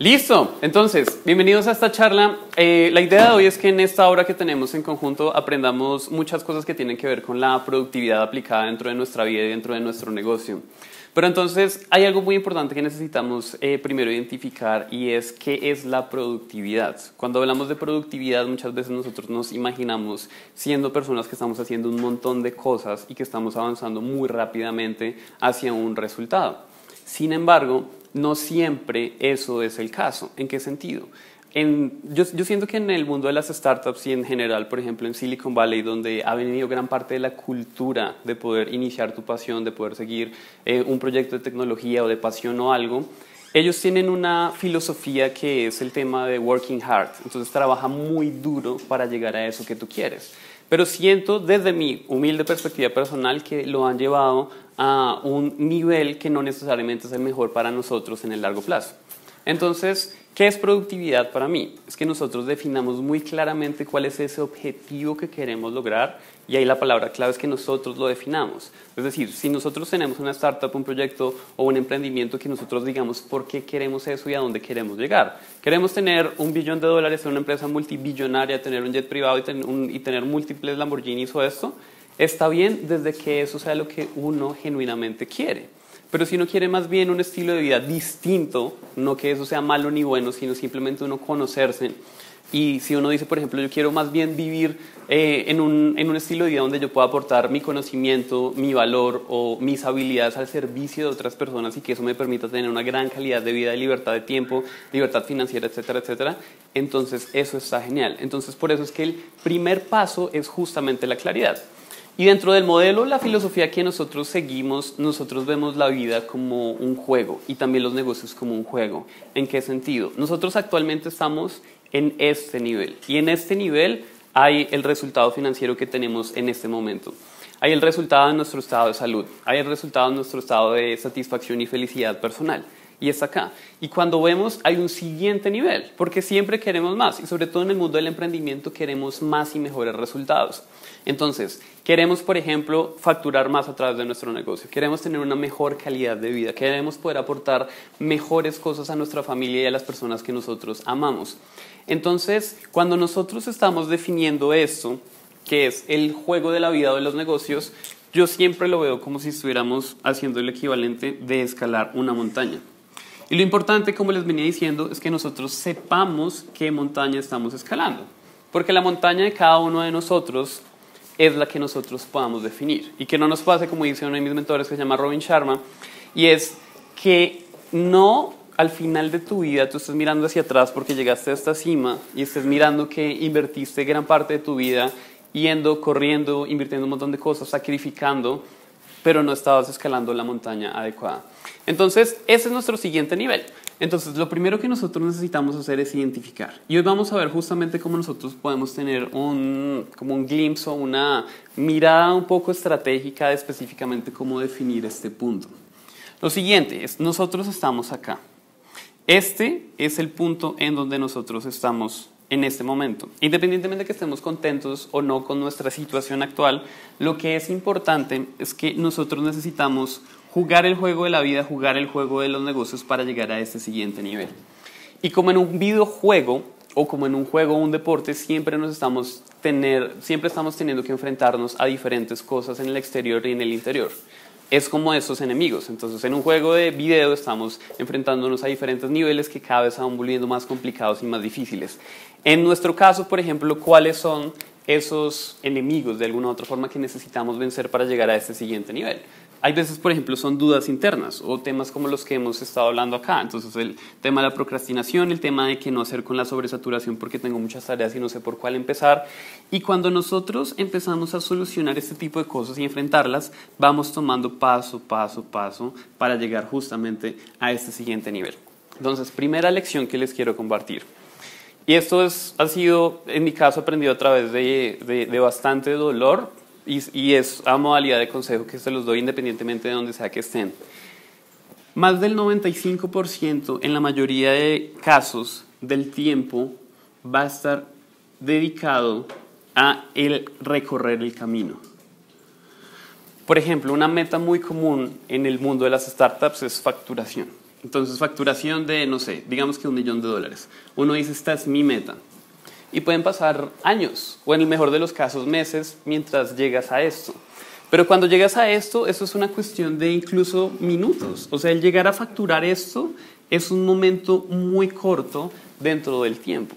Listo, entonces, bienvenidos a esta charla. Eh, la idea de hoy es que en esta hora que tenemos en conjunto aprendamos muchas cosas que tienen que ver con la productividad aplicada dentro de nuestra vida y dentro de nuestro negocio. Pero entonces hay algo muy importante que necesitamos eh, primero identificar y es qué es la productividad. Cuando hablamos de productividad muchas veces nosotros nos imaginamos siendo personas que estamos haciendo un montón de cosas y que estamos avanzando muy rápidamente hacia un resultado. Sin embargo, no siempre eso es el caso. ¿En qué sentido? yo, siento que en el mundo de las startups y en general, por ejemplo en Silicon Valley, donde ha venido gran parte de la cultura de poder iniciar tu pasión, de poder seguir eh, un proyecto de tecnología o de pasión o algo, ellos tienen una filosofía que es el tema de working hard. Entonces trabaja muy duro para llegar a eso que tú quieres. Pero siento desde mi humilde perspectiva personal que lo han llevado a un nivel que no necesariamente es el mejor para nosotros en el largo plazo. Entonces, ¿qué es productividad para mí? Es que nosotros definamos muy claramente cuál es ese objetivo que queremos lograr y ahí la palabra clave es que nosotros lo definamos. Es decir, si nosotros tenemos una startup, un proyecto o un emprendimiento que nosotros digamos por qué queremos eso y a dónde queremos llegar. Queremos tener un billón de dólares en una empresa multibillonaria, tener un jet privado y tener, y tener múltiples Lamborghinis o esto. Está bien desde que eso sea lo que uno genuinamente quiere. Pero si uno quiere más bien un estilo de vida distinto, no que eso sea malo ni bueno, sino simplemente uno conocerse. Y si uno dice, por ejemplo, yo quiero más bien vivir eh, en, un, estilo de vida donde yo pueda aportar mi conocimiento, mi valor o mis habilidades al servicio de otras personas y que eso me permita tener una gran calidad de vida, libertad de tiempo, libertad financiera, etcétera, etcétera, entonces eso está genial. Entonces por eso es que el primer paso es justamente la claridad. Y dentro del modelo, la filosofía que nosotros seguimos, nosotros vemos la vida como un juego y también los negocios como un juego. ¿En qué sentido? Nosotros actualmente estamos en este nivel y en este nivel hay el resultado financiero que tenemos en este momento. Hay el resultado de nuestro estado de salud, hay el resultado de nuestro estado de satisfacción y felicidad personal y está acá. Y cuando vemos, hay un siguiente nivel, porque siempre queremos más, y sobre todo en el mundo del emprendimiento queremos más y mejores resultados. Entonces, queremos, por ejemplo, facturar más a través de nuestro negocio, queremos tener una mejor calidad de vida, queremos poder aportar mejores cosas a nuestra familia y a las personas que nosotros amamos. Entonces, cuando nosotros estamos definiendo esto, que es el juego de la vida o de los negocios, yo siempre lo veo como si estuviéramos haciendo el equivalente de escalar una montaña. Y lo importante, como les venía diciendo, es que nosotros sepamos qué montaña estamos escalando. Porque la montaña de cada uno de nosotros es la que nosotros podamos definir. Y que no nos pase, como dice uno de mis mentores que se llama Robin Sharma, y es que no al final de tu vida tú estés mirando hacia atrás porque llegaste a esta cima y estés mirando que invertiste gran parte de tu vida yendo, corriendo, invirtiendo un montón de cosas, sacrificando, pero no estabas escalando la montaña adecuada. Entonces, ese es nuestro siguiente nivel. Entonces, lo primero que nosotros necesitamos hacer es identificar. Y hoy vamos a ver justamente cómo nosotros podemos tener un, como un glimpse o una mirada un poco estratégica de específicamente cómo definir este punto. Lo siguiente es, nosotros estamos acá. Este es el punto en donde nosotros estamos en este momento. Independientemente de que estemos contentos o no con nuestra situación actual, lo que es importante es que nosotros necesitamos jugar el juego de la vida, jugar el juego de los negocios para llegar a este siguiente nivel. Y como en un videojuego o como en un juego o un deporte, siempre nos estamos tener, siempre estamos teniendo que enfrentarnos a diferentes cosas en el exterior y en el interior es como esos enemigos. Entonces, en un juego de video estamos enfrentándonos a diferentes niveles que cada vez se van volviendo más complicados y más difíciles. En nuestro caso, por ejemplo, ¿cuáles son esos enemigos de alguna u otra forma que necesitamos vencer para llegar a este siguiente nivel? Hay veces, por ejemplo, son dudas internas o temas como los que hemos estado hablando acá. Entonces, el tema de la procrastinación, el tema de que no hacer con la sobresaturación porque tengo muchas tareas y no sé por cuál empezar. Y cuando nosotros empezamos a solucionar este tipo de cosas y enfrentarlas, vamos tomando paso, paso, paso para llegar justamente a este siguiente nivel. Entonces, primera lección que les quiero compartir. Y esto es, ha sido, en mi caso, aprendido a través de, de, de bastante dolor, y, es a modalidad de consejo que se los doy independientemente de donde sea que estén. Más del 95% en la mayoría de casos del tiempo va a estar dedicado a el recorrer el camino. Por ejemplo, una meta muy común en el mundo de las startups es facturación. Entonces, facturación de, no sé, digamos que un millón de dólares. Uno dice, esta es mi meta. Y pueden pasar años, o en el mejor de los casos meses, mientras llegas a esto. Pero cuando llegas a esto, eso es una cuestión de incluso minutos. O sea, el llegar a facturar esto es un momento muy corto dentro del tiempo.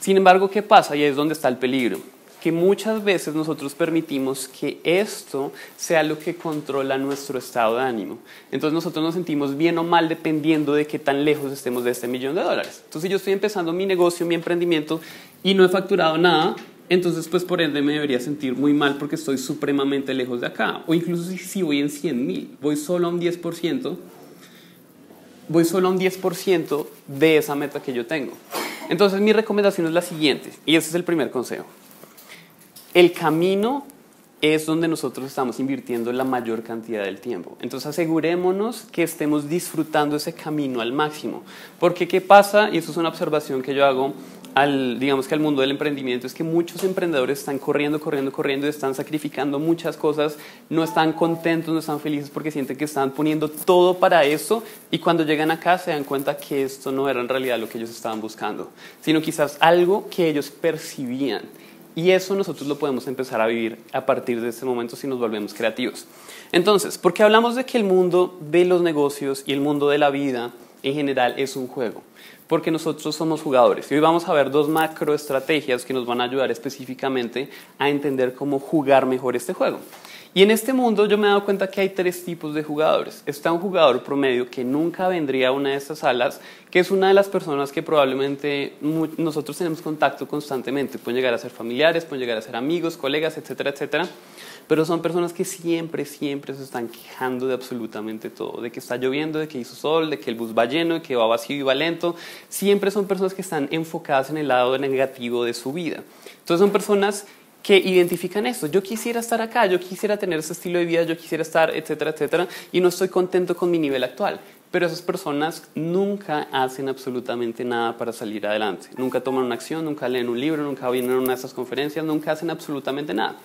Sin embargo, ¿qué pasa? Y es donde está el peligro que muchas veces nosotros permitimos que esto sea lo que controla nuestro estado de ánimo. Entonces nosotros nos sentimos bien o mal dependiendo de qué tan lejos estemos de este millón de dólares. Entonces si yo estoy empezando mi negocio, mi emprendimiento y no he facturado nada, entonces pues por ende me debería sentir muy mal porque estoy supremamente lejos de acá. O incluso si, si voy en 100 mil, voy solo a un 10%, voy solo a un 10% de esa meta que yo tengo. Entonces mi recomendación es la siguiente, y ese es el primer consejo. El camino es donde nosotros estamos invirtiendo la mayor cantidad del tiempo. Entonces asegurémonos que estemos disfrutando ese camino al máximo. Porque ¿qué pasa? Y eso es una observación que yo hago al, digamos que al mundo del emprendimiento, es que muchos emprendedores están corriendo, corriendo, corriendo, y están sacrificando muchas cosas, no están contentos, no están felices porque sienten que están poniendo todo para eso y cuando llegan acá se dan cuenta que esto no era en realidad lo que ellos estaban buscando, sino quizás algo que ellos percibían. Y eso nosotros lo podemos empezar a vivir a partir de este momento si nos volvemos creativos. Entonces, ¿por qué hablamos de que el mundo de los negocios y el mundo de la vida en general es un juego? Porque nosotros somos jugadores. Y hoy vamos a ver dos macroestrategias que nos van a ayudar específicamente a entender cómo jugar mejor este juego. Y en este mundo yo me he dado cuenta que hay tres tipos de jugadores. Está un jugador promedio que nunca vendría a una de estas salas, que es una de las personas que probablemente nosotros tenemos contacto constantemente. Pueden llegar a ser familiares, pueden llegar a ser amigos, colegas, etcétera, etcétera. Pero son personas que siempre, siempre se están quejando de absolutamente todo. De que está lloviendo, de que hizo sol, de que el bus va lleno, de que va vacío y va lento. Siempre son personas que están enfocadas en el lado negativo de su vida. Entonces son personas que identifican esto. Yo quisiera estar acá, yo quisiera tener ese estilo de vida, yo quisiera estar, etcétera, etcétera, y no estoy contento con mi nivel actual. Pero esas personas nunca hacen absolutamente nada para salir adelante. Nunca toman una acción, nunca leen un libro, nunca vienen a una de esas conferencias, nunca hacen absolutamente nada.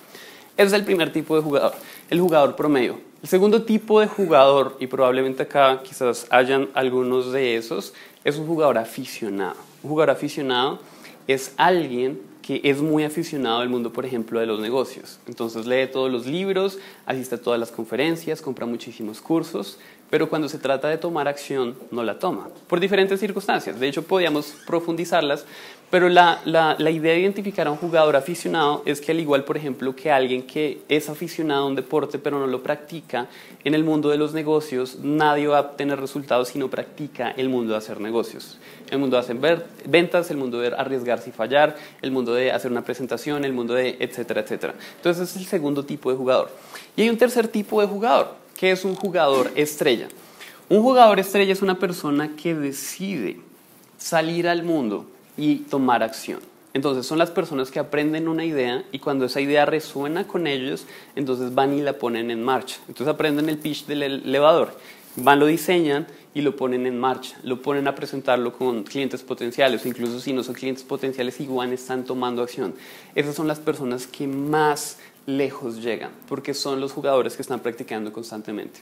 Ese es el primer tipo de jugador, el jugador promedio. El segundo tipo de jugador, y probablemente acá quizás hayan algunos de esos, es un jugador aficionado. Un jugador aficionado es alguien que es muy aficionado al mundo, por ejemplo, de los negocios. Entonces lee todos los libros, asiste a todas las conferencias, compra muchísimos cursos, pero cuando se trata de tomar acción no la toma, por diferentes circunstancias. De hecho, podíamos profundizarlas, pero la, la, la, idea de identificar a un jugador aficionado es que al igual, por ejemplo, que alguien que es aficionado a un deporte pero no lo practica, en el mundo de los negocios nadie va a tener resultados si no practica el mundo de hacer negocios. El mundo de hacer ventas, el mundo de arriesgarse y fallar, el mundo de hacer una presentación, el mundo de etcétera, etcétera. Entonces es el segundo tipo de jugador. Y hay un tercer tipo de jugador, que es un jugador estrella. Un jugador estrella es una persona que decide salir al mundo y tomar acción. Entonces son las personas que aprenden una idea y cuando esa idea resuena con ellos, entonces van y la ponen en marcha. Entonces aprenden el pitch del elevador, van, lo diseñan y lo ponen en marcha, lo ponen a presentarlo con clientes potenciales, incluso si no son clientes potenciales, igual están tomando acción. Esas son las personas que más lejos llegan, porque son los jugadores que están practicando constantemente.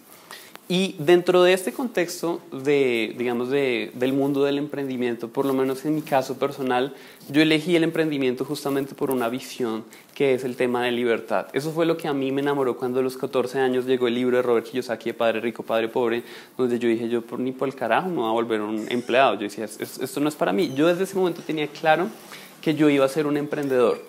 Y dentro de este contexto de, digamos, de, del mundo del emprendimiento, por lo menos en mi caso personal, yo elegí el emprendimiento justamente por una visión que es el tema de libertad. Eso fue lo que a mí me enamoró cuando a los 14 años llegó el libro de Robert Kiyosaki de Padre Rico, Padre Pobre, donde yo dije, yo por, ni por el carajo me voy a volver un empleado. Yo decía, esto no es para mí. Yo desde ese momento tenía claro que yo iba a ser un emprendedor.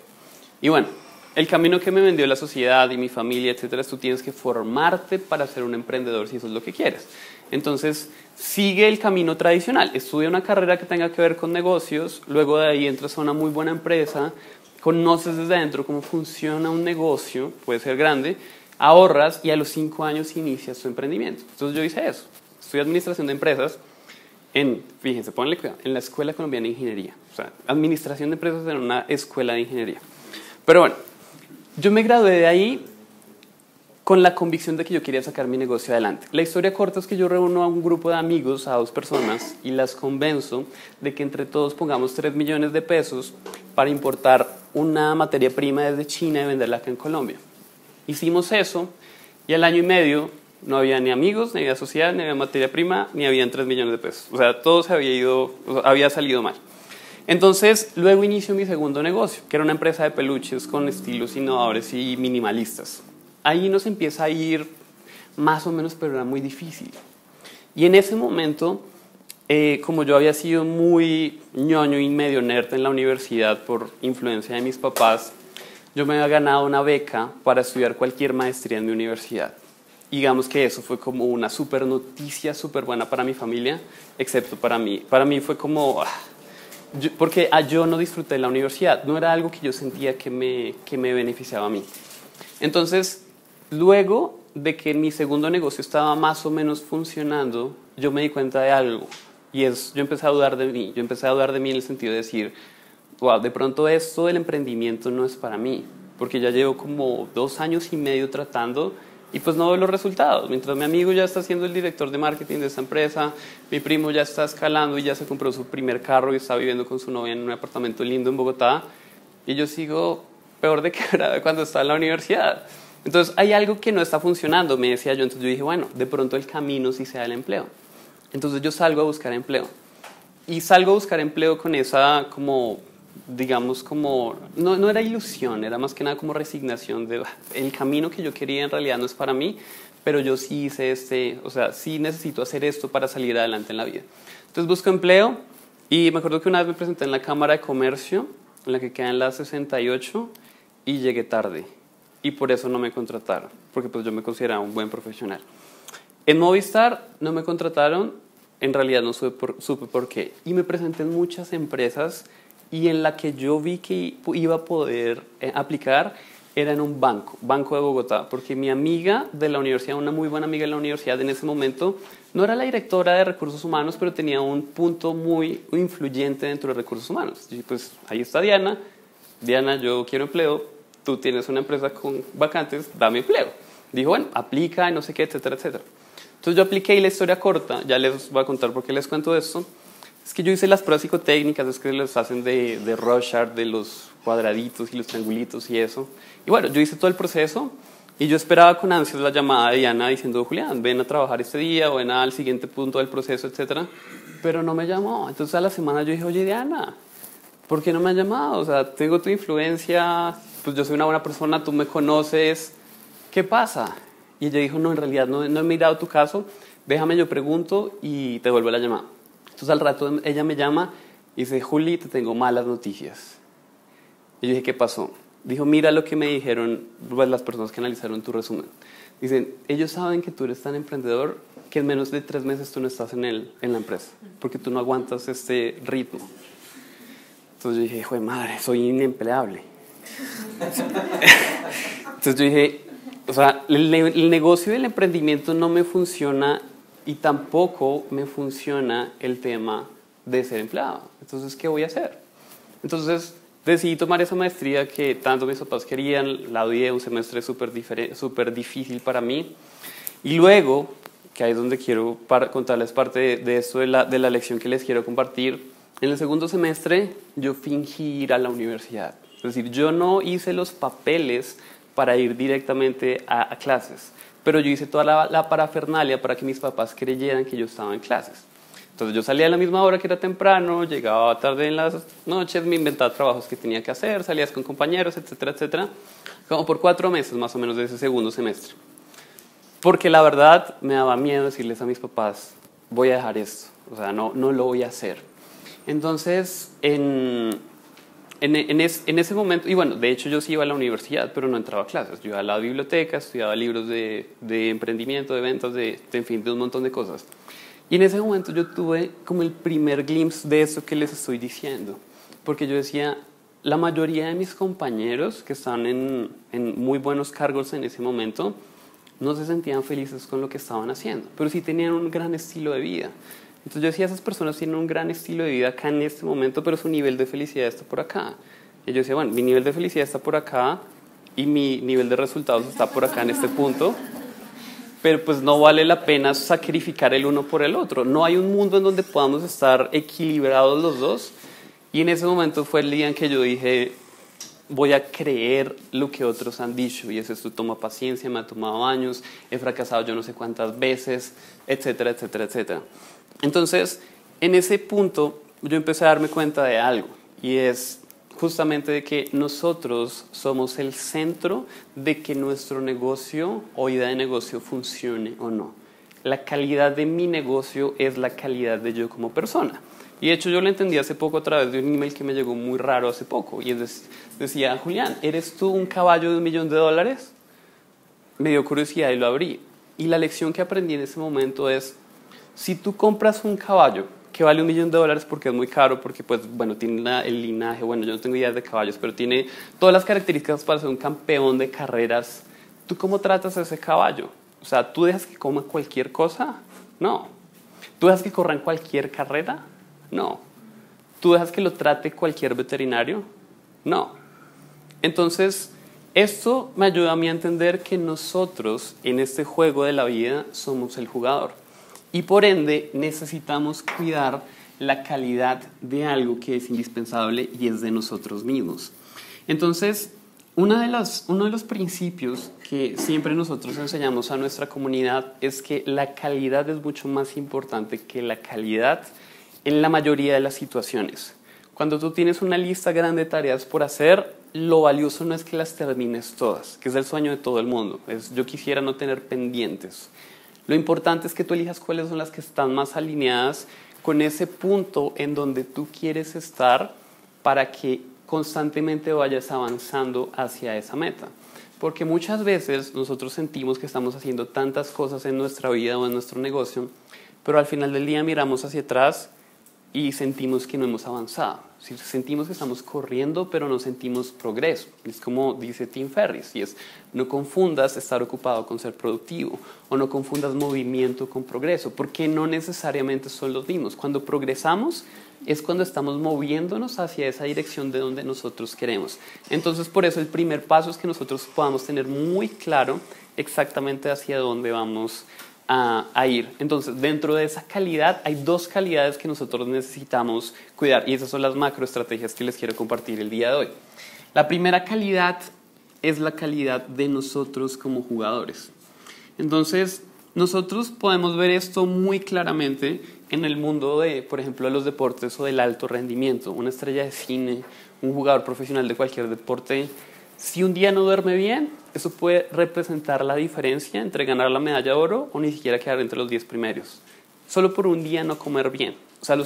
Y bueno, el camino que me vendió la sociedad y mi familia, etcétera, es tú tienes que formarte para ser un emprendedor si eso es lo que quieres. Entonces, sigue el camino tradicional. Estudia una carrera que tenga que ver con negocios, luego de ahí entras a una muy buena empresa, conoces desde adentro cómo funciona un negocio, puede ser grande, ahorras y a los cinco años inicias tu emprendimiento. Entonces yo hice eso. Estudié administración de empresas en, fíjense, ponle cuidado, en la Escuela Colombiana de Ingeniería. O sea, administración de empresas en una escuela de ingeniería. Pero bueno, yo me gradué de ahí con la convicción de que yo quería sacar mi negocio adelante. La historia corta es que yo reúno a un grupo de amigos, a dos personas, y las convenzo de que entre todos pongamos 3 millones de pesos para importar una materia prima desde China y venderla acá en Colombia. Hicimos eso y al año y medio No había ni amigos, ni había social, ni había materia prima, ni habían 3 millones de pesos. O sea, todo se había ido, había salido mal. Entonces, luego inicio mi segundo negocio, que era una empresa de peluches con estilos innovadores y minimalistas. Ahí nos empieza a ir más o menos, pero era muy difícil. Y en ese momento, eh, como yo había sido muy ñoño y medio nerd en la universidad por influencia de mis papás, yo me había ganado una beca para estudiar cualquier maestría en mi universidad. Digamos que eso fue como una super noticia, súper buena para mi familia, excepto para mí. Para mí fue como, ah, porque ah, yo no disfruté la universidad, no era algo que yo sentía que me, que me beneficiaba a mí. Entonces, luego de que mi segundo negocio estaba más o menos funcionando, yo me di cuenta de algo. Y es, yo empecé a dudar de mí. Yo empecé a dudar de mí en el sentido de decir, wow, de pronto esto del emprendimiento no es para mí. Porque ya llevo como dos años y medio tratando y pues no veo los resultados. Mientras mi amigo ya está siendo el director de marketing de esta empresa, mi primo ya está escalando y ya se compró su primer carro y está viviendo con su novia en un apartamento lindo en Bogotá. Y yo sigo peor de quebrada cuando estaba en la universidad. Entonces hay algo que no está funcionando, me decía yo. Entonces yo dije, bueno, de pronto el camino sí sea el empleo. Entonces yo salgo a buscar empleo. Y salgo a buscar empleo con esa como digamos, como, no, no, era ilusión, era más que nada como resignación de el camino que yo quería en realidad no es para mí, pero yo sí hice este, o sea, sí necesito hacer esto para salir adelante en la vida. Entonces busco empleo y me acuerdo que una vez me presenté en la Cámara de Comercio, en la que queda en la 68, y llegué tarde. Y por eso no me contrataron, porque pues yo me consideraba un buen profesional. En Movistar no me contrataron, en realidad no supe por, supe por qué. Y me presenté en muchas empresas y en la que yo vi que iba a poder eh, aplicar era en un banco, Banco de Bogotá, porque mi amiga de la universidad, una muy buena amiga de la universidad en ese momento, no era la directora de recursos humanos, pero tenía un punto muy influyente dentro de recursos humanos. Y pues ahí está Diana, Diana, yo quiero empleo, tú tienes una empresa con vacantes, dame empleo. Dijo, bueno, aplica no sé qué, etcétera, etcétera. Entonces yo apliqué y la historia corta, ya les voy a contar por qué les cuento esto es que yo hice las pruebas psicotécnicas, es que los hacen de, de Rorschach, de los cuadraditos y los triangulitos y eso. Y bueno, yo hice todo el proceso y yo esperaba con ansias la llamada de Diana diciendo, Julián, ven a trabajar este día o ven al siguiente punto del proceso, etc. Pero no me llamó. Entonces a la semana yo dije, oye Diana, ¿por qué no me has llamado? O sea, tengo tu influencia, pues yo soy una buena persona, tú me conoces, ¿qué pasa? Y ella dijo, no, en realidad no, no he mirado tu caso, déjame yo pregunto y te vuelvo la llamada. Entonces al rato ella me llama y dice, Juli, te tengo malas noticias. Y yo dije, ¿qué pasó? Dijo, mira lo que me dijeron pues, las personas que analizaron tu resumen. Dicen, ellos saben que tú eres tan emprendedor que en menos de tres meses tú no estás en, el, en la empresa, porque tú no aguantas este ritmo. Entonces yo dije, hijo de madre, soy inempleable. Entonces yo dije, o sea, el, el negocio del emprendimiento no me funciona y tampoco me funciona el tema de ser empleado. Entonces, ¿qué voy a hacer? Entonces, decidí tomar esa maestría que tanto mis papás querían, la odié, un semestre súper difícil para mí. Y luego, que ahí es donde quiero contarles parte de, de esto, de la, de la lección que les quiero compartir, en el segundo semestre yo fingí ir a la universidad. Es decir, yo no hice los papeles para ir directamente a clases pero yo hice toda la, parafernalia para que mis papás creyeran que yo estaba en clases. Entonces yo salía a la misma hora que era temprano, llegaba tarde en las noches, me inventaba trabajos que tenía que hacer, salías con compañeros, etcétera, etcétera, como por cuatro meses más o menos de ese segundo semestre. Porque la verdad me daba miedo decirles a mis papás, voy a dejar esto, o sea, no, no lo voy a hacer. Entonces, en, en, ese momento, y bueno, de hecho yo sí iba a la universidad, pero no entraba a clases. Yo iba a la biblioteca, estudiaba libros de, emprendimiento, de ventas, de, en fin, de un montón de cosas. Y en ese momento yo tuve como el primer glimpse de eso que les estoy diciendo. Porque yo decía, la mayoría de mis compañeros que están en, en muy buenos cargos en ese momento, no se sentían felices con lo que estaban haciendo, pero sí tenían un gran estilo de vida. Entonces yo decía, esas personas tienen un gran estilo de vida acá en este momento, pero su nivel de felicidad está por acá. Y yo decía, bueno, mi nivel de felicidad está por acá y mi nivel de resultados está por acá en este punto, pero pues no vale la pena sacrificar el uno por el otro. No hay un mundo en donde podamos estar equilibrados los dos. Y en ese momento fue el día en que yo dije, voy a creer lo que otros han dicho y eso esto toma paciencia, me ha tomado años, he fracasado yo no sé cuántas veces, etcétera, etcétera, etcétera. Entonces, en ese punto yo empecé a darme cuenta de algo y es justamente de que nosotros somos el centro de que nuestro negocio o idea de negocio funcione o no. La calidad de mi negocio es la calidad de yo como persona. Y de hecho yo lo entendí hace poco a través de un email que me llegó muy raro hace poco. Y decía, Julián, ¿eres tú un caballo de un millón de dólares? Me dio curiosidad y lo abrí. Y la lección que aprendí en ese momento es, si tú compras un caballo que vale un millón de dólares porque es muy caro, porque pues bueno, tiene el linaje, bueno, yo no tengo ideas de caballos, pero tiene todas las características para ser un campeón de carreras, ¿tú cómo tratas a ese caballo? O sea, ¿tú dejas que coma cualquier cosa? No. ¿Tú dejas que corra en cualquier carrera? No. ¿Tú dejas que lo trate cualquier veterinario? No. Entonces, esto me ayuda a mí a entender que nosotros en este juego de la vida somos el jugador. Y por ende necesitamos cuidar la calidad de algo que es indispensable y es de nosotros mismos. Entonces, una de uno de los principios que siempre nosotros enseñamos a nuestra comunidad es que la calidad es mucho más importante que la calidad en la mayoría de las situaciones. Cuando tú tienes una lista grande de tareas por hacer, lo valioso no es que las termines todas, que es el sueño de todo el mundo. Es, yo quisiera no tener pendientes. Lo importante es que tú elijas cuáles son las que están más alineadas con ese punto en donde tú quieres estar para que constantemente vayas avanzando hacia esa meta. Porque muchas veces nosotros sentimos que estamos haciendo tantas cosas en nuestra vida o en nuestro negocio, pero al final del día miramos hacia atrás y sentimos que no hemos avanzado. Sentimos que estamos corriendo, pero no sentimos progreso. Es como dice Tim Ferriss, y es, no confundas estar ocupado con ser productivo, o no confundas movimiento con progreso, porque no necesariamente son los mismos. Cuando progresamos es cuando estamos moviéndonos hacia esa dirección de donde nosotros queremos. Entonces, por eso el primer paso es que nosotros podamos tener muy claro exactamente hacia dónde vamos a, ir. Entonces, dentro de esa calidad hay dos calidades que nosotros necesitamos cuidar y esas son las macroestrategias que les quiero compartir el día de hoy. La primera calidad es la calidad de nosotros como jugadores. Entonces, nosotros podemos ver esto muy claramente en el mundo de, por ejemplo, de los deportes o del alto rendimiento. Una estrella de cine, un jugador profesional de cualquier deporte si un día no duerme bien, eso puede representar la diferencia entre ganar la medalla de oro o ni siquiera quedar entre los 10 primeros. Solo por un día no comer bien. O sea,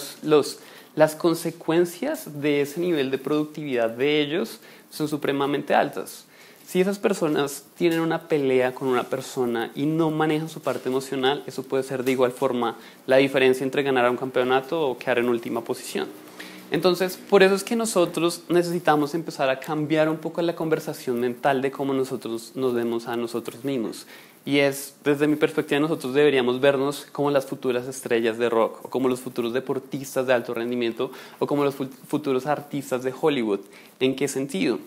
las consecuencias de ese nivel de productividad de ellos son supremamente altas. Si esas personas tienen una pelea con una persona y no manejan su parte emocional, eso puede ser de igual forma la diferencia entre ganar un campeonato o quedar en última posición. Entonces, por eso es que nosotros necesitamos empezar a cambiar un poco la conversación mental de cómo nosotros nos vemos a nosotros mismos. Y es, desde mi perspectiva, nosotros deberíamos vernos como las futuras estrellas de rock, o como los futuros deportistas de alto rendimiento, o como los futuros artistas de Hollywood. ¿En qué sentido?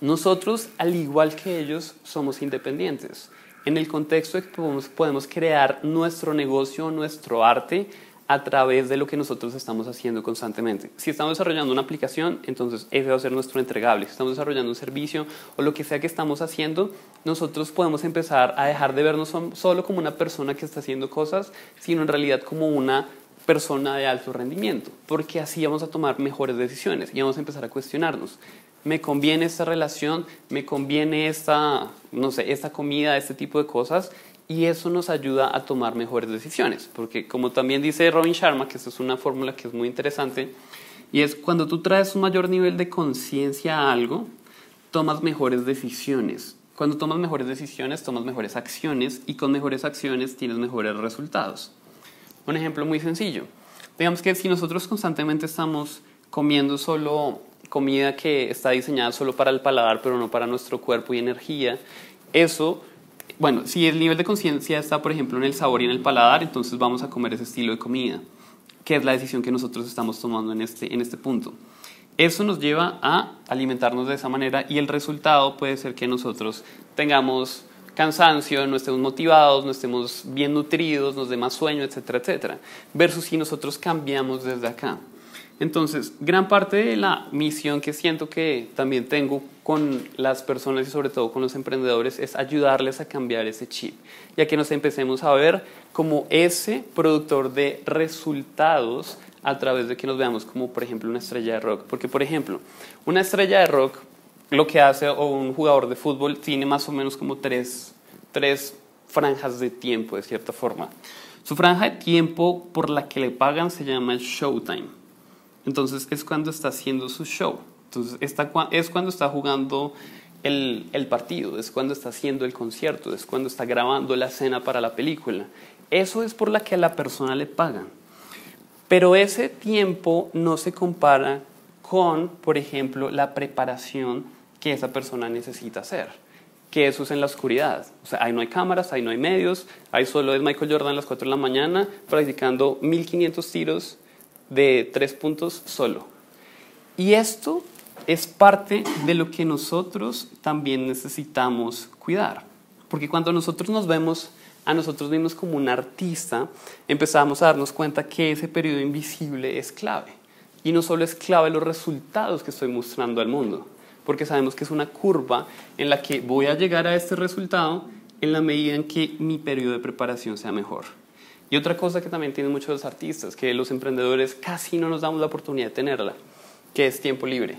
Nosotros, al igual que ellos, somos independientes. En el contexto de que podemos crear nuestro negocio, nuestro arte, a través de lo que nosotros estamos haciendo constantemente. Si estamos desarrollando una aplicación, entonces ese va a ser nuestro entregable. Si estamos desarrollando un servicio o lo que sea que estamos haciendo, nosotros podemos empezar a dejar de vernos solo como una persona que está haciendo cosas, sino en realidad como una persona de alto rendimiento, porque así vamos a tomar mejores decisiones y vamos a empezar a cuestionarnos. ¿Me conviene esta relación? ¿Me conviene esta, no sé, esta comida, este tipo de cosas? Y eso nos ayuda a tomar mejores decisiones, porque como también dice Robin Sharma, que esta es una fórmula que es muy interesante, y es cuando tú traes un mayor nivel de conciencia a algo, tomas mejores decisiones. Cuando tomas mejores decisiones, tomas mejores acciones y con mejores acciones tienes mejores resultados. Un ejemplo muy sencillo. Digamos que si nosotros constantemente estamos comiendo solo comida que está diseñada solo para el paladar, pero no para nuestro cuerpo y energía, eso bueno, si el nivel de conciencia está, por ejemplo, en el sabor y en el paladar, entonces vamos a comer ese estilo de comida, que es la decisión que nosotros estamos tomando en este, en este punto. Eso nos lleva a alimentarnos de esa manera y el resultado puede ser que nosotros tengamos cansancio, no estemos motivados, no estemos bien nutridos, nos dé más sueño, etcétera, etcétera. Versus si nosotros cambiamos desde acá. Entonces, gran parte de la misión que siento que también tengo con las personas y sobre todo con los emprendedores es ayudarles a cambiar ese chip, ya que nos empecemos a ver como ese productor de resultados a través de que nos veamos como, por ejemplo, una estrella de rock. Porque, por ejemplo, una estrella de rock lo que hace o un jugador de fútbol tiene más o menos como tres, tres franjas de tiempo, de cierta forma. Su franja de tiempo por la que le pagan se llama el showtime. Entonces es cuando está haciendo su show. Entonces es cuando está jugando el, el, partido, es cuando está haciendo el concierto, es cuando está grabando la escena para la película. Eso es por la que a la persona le pagan. Pero ese tiempo no se compara con, por ejemplo, la preparación que esa persona necesita hacer. Que eso es en la oscuridad. O sea, ahí no hay cámaras, ahí no hay medios, ahí solo es Michael Jordan a las 4 de la mañana practicando 1500 tiros de tres puntos solo. Y esto es parte de lo que nosotros también necesitamos cuidar. Porque cuando nosotros nos vemos a nosotros mismos como un artista, empezamos a darnos cuenta que ese periodo invisible es clave. Y no solo es clave los resultados que estoy mostrando al mundo, porque sabemos que es una curva en la que voy a llegar a este resultado en la medida en que mi periodo de preparación sea mejor. Y otra cosa que también tienen muchos artistas, que los emprendedores casi no nos damos la oportunidad de tenerla, que es tiempo libre.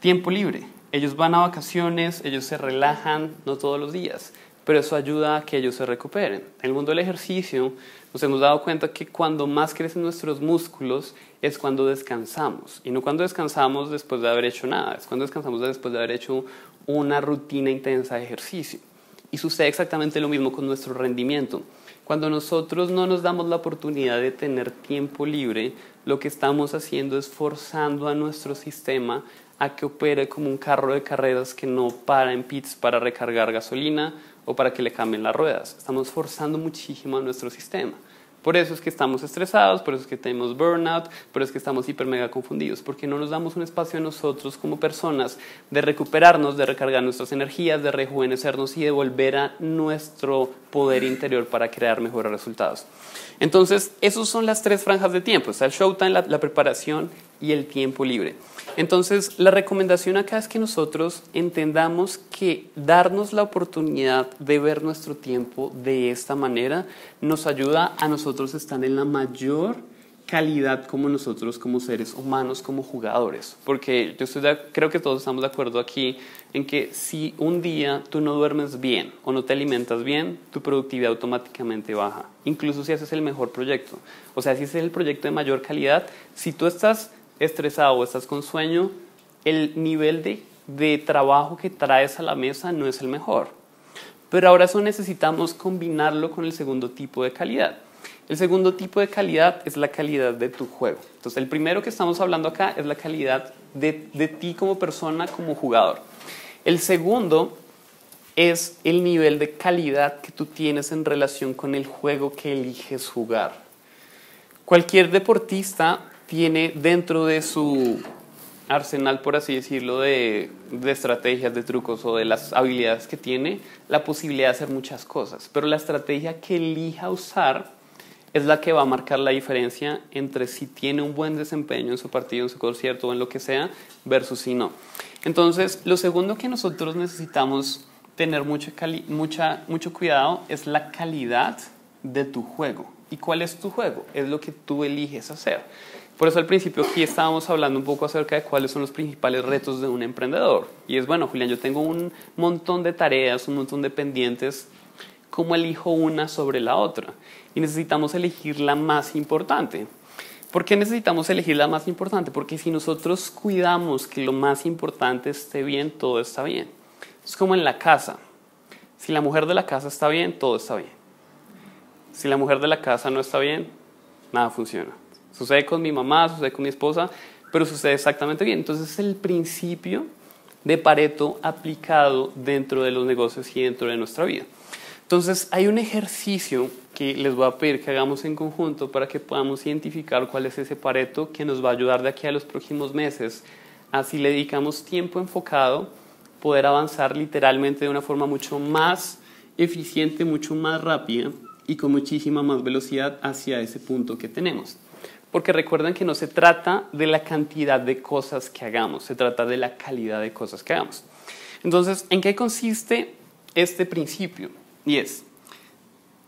Tiempo libre. Ellos van a vacaciones, ellos se relajan, no todos los días, pero eso ayuda a que ellos se recuperen. En el mundo del ejercicio nos hemos dado cuenta que cuando más crecen nuestros músculos es cuando descansamos. Y no cuando descansamos después de haber hecho nada, es cuando descansamos después de haber hecho una rutina intensa de ejercicio. Y sucede exactamente lo mismo con nuestro rendimiento. Cuando nosotros no nos damos la oportunidad de tener tiempo libre, lo que estamos haciendo es forzando a nuestro sistema a que opere como un carro de carreras que no para en pits para recargar gasolina o para que le cambien las ruedas. Estamos forzando muchísimo a nuestro sistema. Por eso es que estamos estresados, por eso es que tenemos burnout, por eso es que estamos hiper mega confundidos, porque no nos damos un espacio a nosotros como personas de recuperarnos, de recargar nuestras energías, de rejuvenecernos y de volver a nuestro poder interior para crear mejores resultados. Entonces, esas son las tres franjas de tiempo. Está el showtime, la, la preparación y el tiempo libre. Entonces, la recomendación acá es que nosotros entendamos que darnos la oportunidad de ver nuestro tiempo de esta manera nos ayuda a nosotros estar en la mayor calidad como nosotros como seres humanos, como jugadores. Porque yo estoy creo que todos estamos de acuerdo aquí en que si un día tú no duermes bien o no te alimentas bien, tu productividad automáticamente baja. Incluso si haces el mejor proyecto. O sea, si es el proyecto de mayor calidad, si tú estás estresado o estás con sueño, el nivel de, de trabajo que traes a la mesa no es el mejor. Pero ahora eso necesitamos combinarlo con el segundo tipo de calidad. El segundo tipo de calidad es la calidad de tu juego. Entonces, el primero que estamos hablando acá es la calidad de, de ti como persona, como jugador. El segundo es el nivel de calidad que tú tienes en relación con el juego que eliges jugar. Cualquier deportista tiene dentro de su arsenal, por así decirlo, de, de, estrategias, de trucos o de las habilidades que tiene, la posibilidad de hacer muchas cosas. Pero la estrategia que elija usar es la que va a marcar la diferencia entre si tiene un buen desempeño en su partido, en su concierto o en lo que sea, versus si no. Entonces, lo segundo que nosotros necesitamos tener mucho, mucha, mucho cuidado es la calidad de tu juego. ¿Y cuál es tu juego? Es lo que tú eliges hacer. Por eso al principio aquí estábamos hablando un poco acerca de cuáles son los principales retos de un emprendedor. Y es, bueno, Julián, yo tengo un montón de tareas, un montón de pendientes, ¿cómo elijo una sobre la otra? Y necesitamos elegir la más importante. ¿Por qué necesitamos elegir la más importante? Porque si nosotros cuidamos que lo más importante esté bien, todo está bien. Es como en la casa. Si la mujer de la casa está bien, todo está bien. Si la mujer de la casa no está bien, nada funciona. Sucede con mi mamá, sucede con mi esposa, pero sucede exactamente bien. Entonces es el principio de Pareto aplicado dentro de los negocios y dentro de nuestra vida. Entonces hay un ejercicio que les voy a pedir que hagamos en conjunto para que podamos identificar cuál es ese Pareto que nos va a ayudar de aquí a los próximos meses. Así le dedicamos tiempo enfocado, poder avanzar literalmente de una forma mucho más eficiente, mucho más rápida y con muchísima más velocidad hacia ese punto que tenemos. porque recuerden que no se trata de la cantidad de cosas que hagamos, se trata de la calidad de cosas que hagamos. Entonces, ¿en qué consiste este principio? Y es,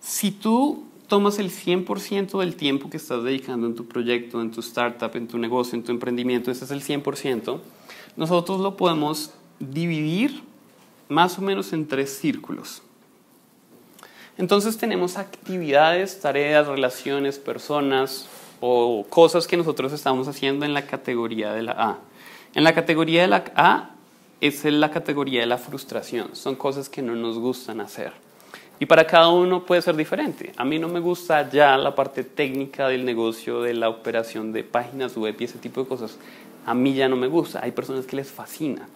si tú tomas el 100% del tiempo que estás dedicando en tu proyecto, en tu startup, en tu negocio, en tu emprendimiento, ese es el 100%, nosotros lo podemos dividir más o menos en tres círculos. Entonces tenemos actividades, tareas, relaciones, personas o cosas que nosotros estamos haciendo en la categoría de la A. En la categoría de la A es la categoría de la frustración, son cosas que no nos gustan hacer. Y para cada uno puede ser diferente. A mí no me gusta ya la parte técnica del negocio, de la operación de páginas web y ese tipo de cosas. A mí ya no me gusta. Hay personas que les fascina.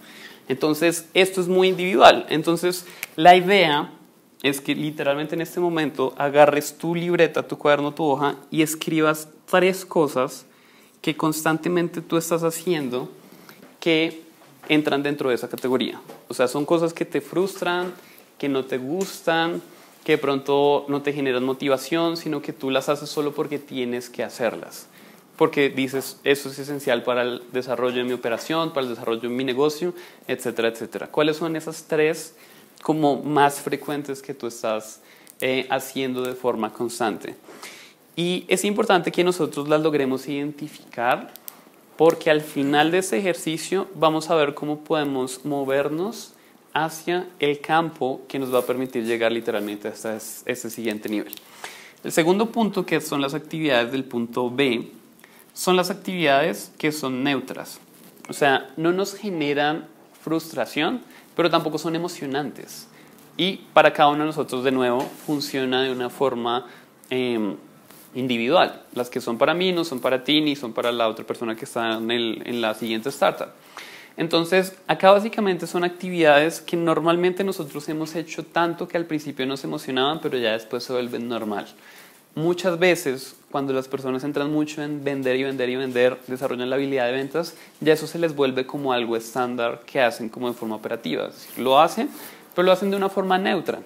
Entonces, esto es muy individual. Entonces, la idea es que literalmente en este momento agarres tu libreta, tu cuaderno, tu hoja y escribas tres cosas que constantemente tú estás haciendo que entran dentro de esa categoría. O sea, son cosas que te frustran, que no te gustan, que de pronto no te generan motivación, sino que tú las haces solo porque tienes que hacerlas. Porque dices, eso es esencial para el desarrollo de mi operación, para el desarrollo de mi negocio, etcétera, etcétera. ¿Cuáles son esas tres como más frecuentes que tú estás eh, haciendo de forma constante. Y es importante que nosotros las logremos identificar porque al final de ese ejercicio vamos a ver cómo podemos movernos hacia el campo que nos va a permitir llegar literalmente hasta ese siguiente nivel. El segundo punto, que son las actividades del punto B, son las actividades que son neutras. O sea, no nos generan frustración, pero tampoco son emocionantes. Y para cada uno de nosotros, de nuevo, funciona de una forma em, individual. Las que son para mí no son para ti ni son para la otra persona que está en, en la siguiente startup. Entonces, acá básicamente son actividades que normalmente nosotros hemos hecho tanto que al principio nos emocionaban, pero ya después se vuelven normal. Muchas veces, cuando las personas entran mucho en vender y vender y vender, desarrollan la habilidad de ventas, ya eso se les vuelve como algo estándar que hacen como de forma operativa. Lo hacen, pero lo hacen de una forma neutra.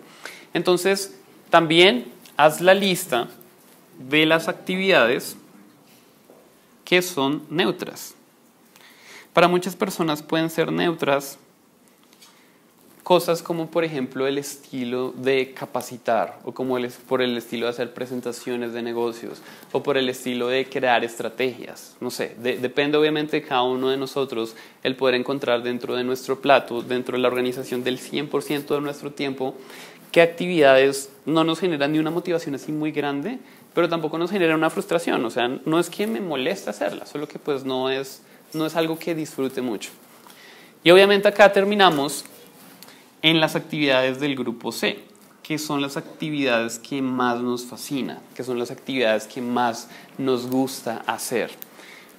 Entonces, también haz la lista de las actividades que son neutras. Para muchas personas pueden ser neutras cosas como por ejemplo el estilo de capacitar o como el, por el estilo de hacer presentaciones de negocios o por el estilo de crear estrategias. No sé, depende obviamente de cada uno de nosotros el poder encontrar dentro de nuestro plato, dentro de la organización del 100% de nuestro tiempo, qué actividades no nos generan ni una motivación así muy grande, pero tampoco nos genera una frustración. O sea, no es que me moleste hacerla, solo que pues no es, no es algo que disfrute mucho. Y obviamente acá terminamos en las actividades del grupo C, que son las actividades que más nos fascinan, que son las actividades que más nos gusta hacer,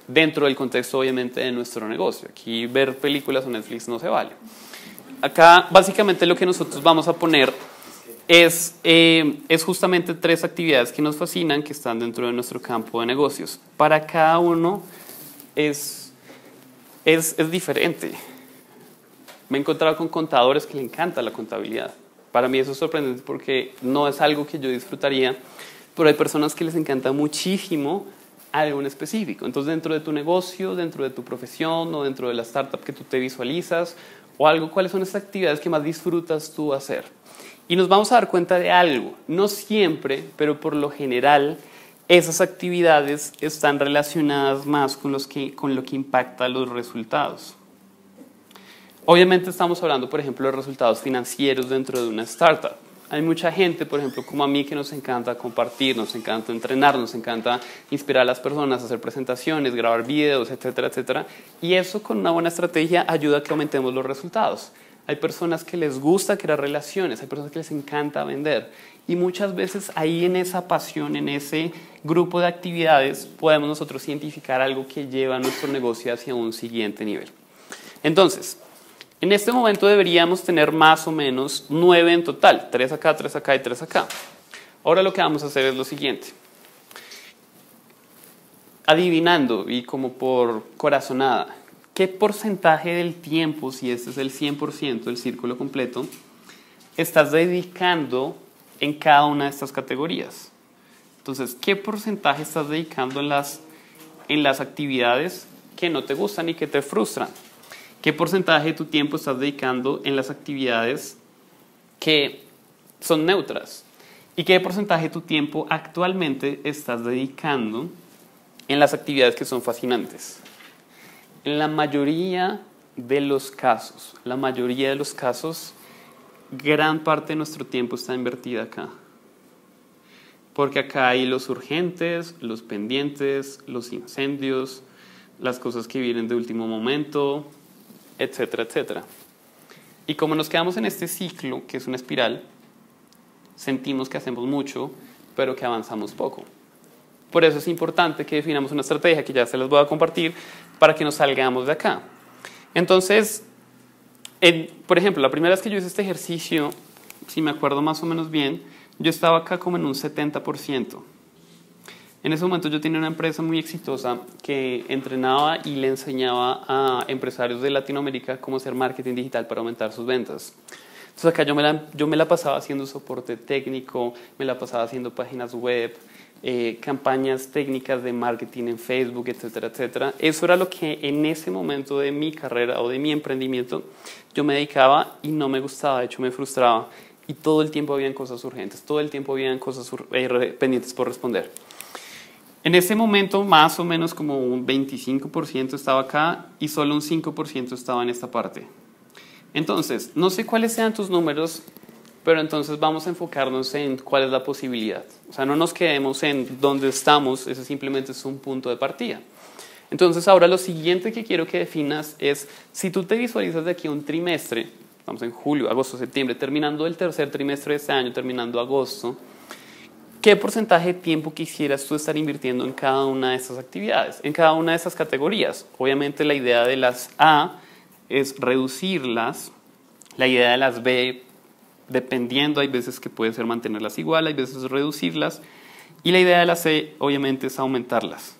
dentro del contexto obviamente de nuestro negocio. Aquí ver películas o Netflix no se vale. Acá básicamente lo que nosotros vamos a poner es, eh, es justamente tres actividades que nos fascinan, que están dentro de nuestro campo de negocios. Para cada uno es, es, es diferente. Me he encontrado con contadores que le encanta la contabilidad. Para mí eso es sorprendente porque no es algo que yo disfrutaría, pero hay personas que les encanta muchísimo algo en específico. Entonces, dentro de tu negocio, dentro de tu profesión o dentro de la startup que tú te visualizas o algo, ¿cuáles son esas actividades que más disfrutas tú hacer? Y nos vamos a dar cuenta de algo. No siempre, pero por lo general, esas actividades están relacionadas más con, los que, con lo que impacta los resultados. Obviamente estamos hablando, por ejemplo, de resultados financieros dentro de una startup. Hay mucha gente, por ejemplo, como a mí, que nos encanta compartir, nos encanta entrenar, nos encanta inspirar a las personas, hacer presentaciones, grabar videos, etcétera, etcétera. Y eso con una buena estrategia ayuda a que aumentemos los resultados. Hay personas que les gusta crear relaciones, hay personas que les encanta vender. Y muchas veces ahí en esa pasión, en ese grupo de actividades, podemos nosotros identificar algo que lleva nuestro negocio hacia un siguiente nivel. Entonces, en este momento deberíamos tener más o menos nueve en total, tres acá, tres acá y tres acá. Ahora lo que vamos a hacer es lo siguiente. Adivinando y como por corazonada, ¿qué porcentaje del tiempo, si este es el 100% del círculo completo, estás dedicando en cada una de estas categorías? Entonces, ¿qué porcentaje estás dedicando en las en las actividades que no te gustan y que te frustran? ¿Qué porcentaje de tu tiempo estás dedicando en las actividades que son neutras? ¿Y qué porcentaje de tu tiempo actualmente estás dedicando en las actividades que son fascinantes? En la mayoría de los casos, la mayoría de los casos, gran parte de nuestro tiempo está invertida acá. Porque acá hay los urgentes, los pendientes, los incendios, las cosas que vienen de último momento, etcétera, etcétera. Y como nos quedamos en este ciclo, que es una espiral, sentimos que hacemos mucho, pero que avanzamos poco. Por eso es importante que definamos una estrategia que ya se las voy a compartir para que nos salgamos de acá. Entonces, por ejemplo, la primera vez que yo hice este ejercicio, si me acuerdo más o menos bien, yo estaba acá como en un 70%. En ese momento yo tenía una empresa muy exitosa que entrenaba y le enseñaba a empresarios de Latinoamérica cómo hacer marketing digital para aumentar sus ventas. Entonces acá yo me la, yo me la pasaba haciendo soporte técnico, me la pasaba haciendo páginas web, eh, campañas técnicas de marketing en Facebook, etcétera, etcétera. Eso era lo que en ese momento de mi carrera o de mi emprendimiento yo me dedicaba y no me gustaba, de hecho me frustraba. Y todo el tiempo habían cosas urgentes, todo el tiempo habían cosas eh, pendientes por responder. En ese momento, más o menos como un 25% estaba acá y solo un 5% estaba en esta parte. Entonces, no sé cuáles sean tus números, pero entonces vamos a enfocarnos en cuál es la posibilidad. O sea, no nos quedemos en dónde estamos, ese simplemente es un punto de partida. Entonces, ahora lo siguiente que quiero que definas es, si tú te visualizas de aquí un trimestre, estamos en julio, agosto, septiembre, terminando el tercer trimestre de este año, terminando agosto, ¿qué porcentaje de tiempo quisieras tú estar invirtiendo en cada una de esas actividades, en cada una de esas categorías? Obviamente la idea de las A es reducirlas, la idea de las B dependiendo, hay veces que puede ser mantenerlas igual, hay veces reducirlas, y la idea de la C obviamente es aumentarlas.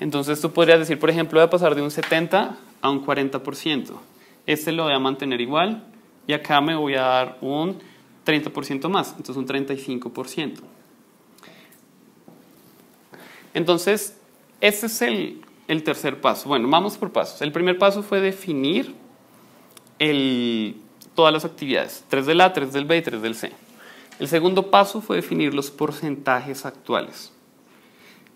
Entonces tú podrías decir, por ejemplo, voy a pasar de un 70 a un 40%. Este lo voy a mantener igual y acá me voy a dar un 30% más, entonces un 35%. Entonces, este es el, el tercer paso. Bueno, vamos por pasos. El primer paso fue definir el, todas las actividades, 3 del A, 3 del B y 3 del C. El segundo paso fue definir los porcentajes actuales.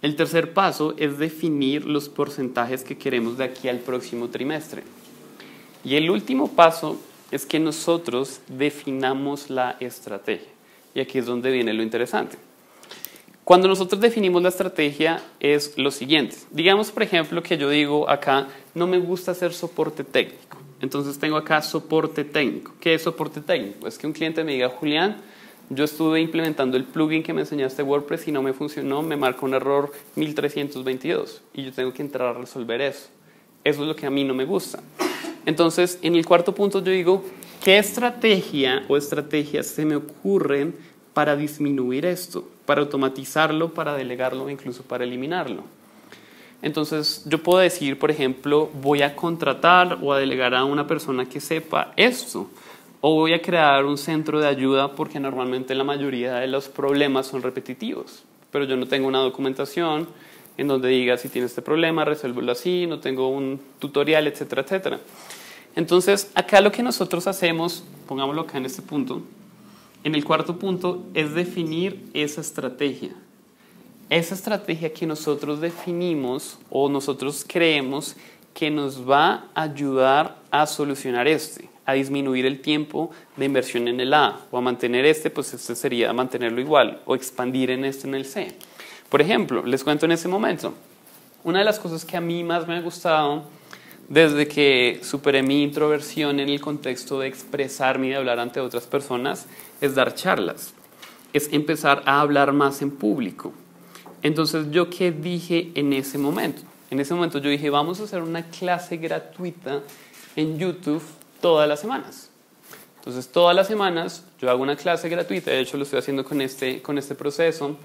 El tercer paso es definir los porcentajes que queremos de aquí al próximo trimestre. Y el último paso es que nosotros definamos la estrategia. Y aquí es donde viene lo interesante. Cuando nosotros definimos la estrategia es lo siguiente. Digamos, por ejemplo, que yo digo acá, no me gusta hacer soporte técnico. Entonces tengo acá soporte técnico. ¿Qué es soporte técnico? Es que un cliente me diga, Julián, yo estuve implementando el plugin que me enseñaste WordPress y no me funcionó, me marca un error 1322 y yo tengo que entrar a resolver eso. Eso es lo que a mí no me gusta. Entonces, en el cuarto punto yo digo, ¿qué estrategia o estrategias se me ocurren para disminuir esto, para automatizarlo, para delegarlo incluso para eliminarlo? Entonces yo puedo decir, por ejemplo, voy a contratar o a delegar a una persona que sepa esto. O voy a crear un centro de ayuda porque normalmente la mayoría de los problemas son repetitivos. Pero yo no tengo una documentación en donde diga si tiene este problema, resuélvelo así, no tengo un tutorial, etcétera, etcétera. Entonces, acá lo que nosotros hacemos, pongámoslo acá en este punto, en el cuarto punto es definir esa estrategia esa estrategia que nosotros definimos o nosotros creemos que nos va a ayudar a solucionar este, a disminuir el tiempo de inversión en el A o a mantener este, pues este sería mantenerlo igual o expandir en este en el C. Por ejemplo, les cuento en ese momento, una de las cosas que a mí más me ha gustado desde que superé mi introversión en el contexto de expresarme y de hablar ante otras personas es dar charlas, es empezar a hablar más en público entonces, ¿yo qué dije en ese momento? En ese momento yo dije, vamos a hacer una clase gratuita en YouTube todas las semanas. Entonces, todas las semanas yo hago una clase gratuita, de hecho lo estoy haciendo con este, con este proceso,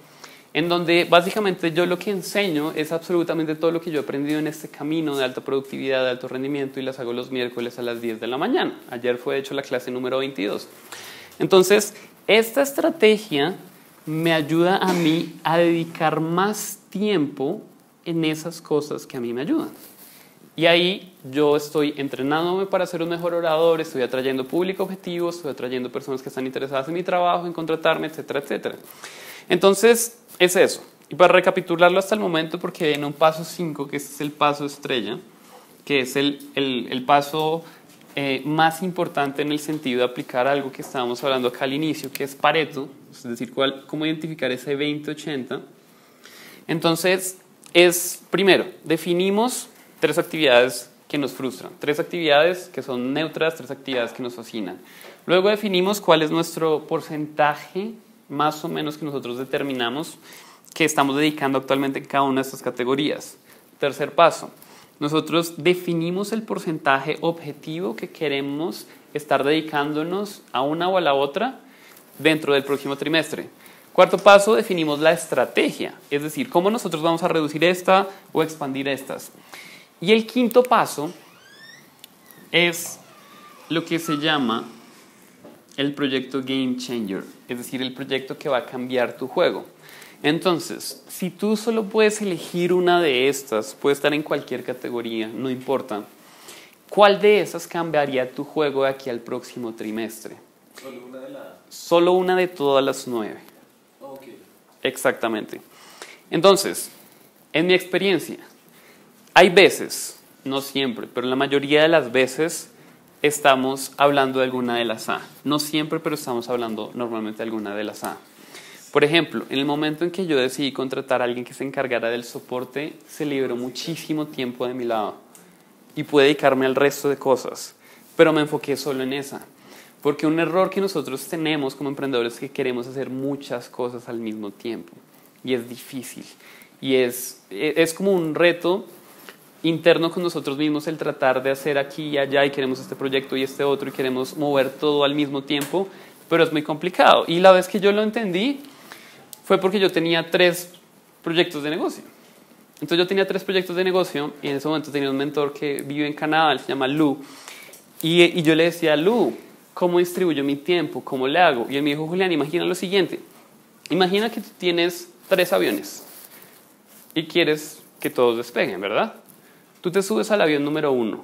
en donde básicamente yo lo que enseño es absolutamente todo lo que yo he aprendido en este camino de alta productividad, de alto rendimiento, y las hago los miércoles a las 10 de la mañana. Ayer fue, de hecho, la clase número 22. Entonces, esta estrategia me ayuda a mí a dedicar más tiempo en esas cosas que a mí me ayudan. Y ahí yo estoy entrenándome para ser un mejor orador, estoy atrayendo público objetivo, estoy atrayendo personas que están interesadas en mi trabajo, en contratarme, etcétera, etcétera. Entonces, es eso. Y para recapitularlo hasta el momento, porque en un paso 5, que es el paso estrella, que es el, el paso eh, más importante en el sentido de aplicar algo que estábamos hablando acá al inicio, que es Pareto, es decir, cuál, cómo identificar ese 20-80. Entonces, es, primero, definimos tres actividades que nos frustran, tres actividades que son neutras, tres actividades que nos fascinan. Luego definimos cuál es nuestro porcentaje más o menos que nosotros determinamos que estamos dedicando actualmente en cada una de estas categorías. Tercer paso, nosotros definimos el porcentaje objetivo que queremos estar dedicándonos a una o a la otra dentro del próximo trimestre. Cuarto paso, definimos la estrategia, es decir, cómo nosotros vamos a reducir esta o expandir estas. Y el quinto paso es lo que se llama el proyecto Game Changer, es decir, el proyecto que va a cambiar tu juego. Entonces, si tú solo puedes elegir una de estas, puede estar en cualquier categoría, no importa, ¿cuál de esas cambiaría tu juego de aquí al próximo trimestre? Solo una de las. Solo una de todas las nueve. Ok. Exactamente. Entonces, en mi experiencia, hay veces, no siempre, pero la mayoría de las veces estamos hablando de alguna de las A. No siempre, pero estamos hablando normalmente de alguna de las A. Por ejemplo, en el momento en que yo decidí contratar a alguien que se encargara del soporte, se liberó muchísimo tiempo de mi lado y pude dedicarme al resto de cosas, pero me enfoqué solo en esa. Porque un error que nosotros tenemos como emprendedores es que queremos hacer muchas cosas al mismo tiempo y es difícil. Y es, es como un reto interno con nosotros mismos el tratar de hacer aquí y allá y queremos este proyecto y este otro y queremos mover todo al mismo tiempo, pero es muy complicado. Y la vez que yo lo entendí fue porque yo tenía tres proyectos de negocio. Entonces yo tenía tres proyectos de negocio y en ese momento tenía un mentor que vive en Canadá, se llama Lu, y, y yo le decía, Lu, ¿cómo distribuyo mi tiempo? ¿Cómo le hago? Y él me dijo, Julián, imagina lo siguiente, imagina que tú tienes tres aviones y quieres que todos despeguen, ¿verdad? Tú te subes al avión número uno.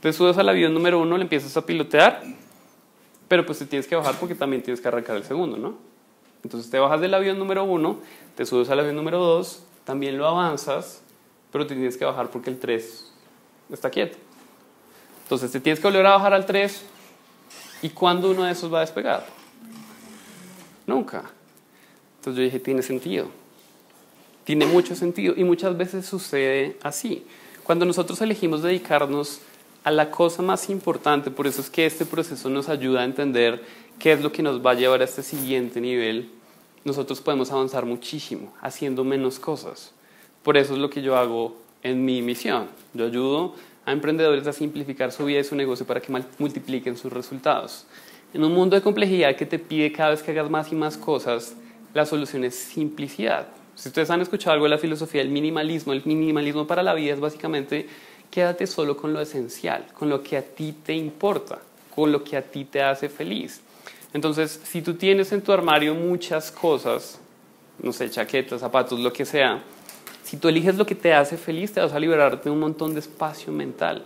Te subes al avión número uno, le empiezas a pilotear, pero pues te tienes que bajar porque también tienes que arrancar el segundo, ¿no? Entonces te bajas del avión número uno, te subes al avión número dos, también lo avanzas, pero te tienes que bajar porque el tres está quieto. Entonces te tienes que volver a bajar al tres, ¿y cuándo uno de esos va a despegar? Nunca. Entonces yo dije, tiene sentido. Tiene mucho sentido y muchas veces sucede así. Cuando nosotros elegimos dedicarnos a la cosa más importante, por eso es que este proceso nos ayuda a entender qué es lo que nos va a llevar a este siguiente nivel, nosotros podemos avanzar muchísimo haciendo menos cosas. Por eso es lo que yo hago en mi misión. Yo ayudo a emprendedores a simplificar su vida y su negocio para que multipliquen sus resultados. En un mundo de complejidad que te pide cada vez que hagas más y más cosas, la solución es simplicidad. Si ustedes han escuchado algo de la filosofía del minimalismo, el minimalismo para la vida es básicamente quédate solo con lo esencial, con lo que a ti te importa, con lo que a ti te hace feliz. Entonces, si tú tienes en tu armario muchas cosas, no sé, chaquetas, zapatos, lo que sea, si tú eliges lo que te hace feliz, te vas a liberarte de un montón de espacio mental.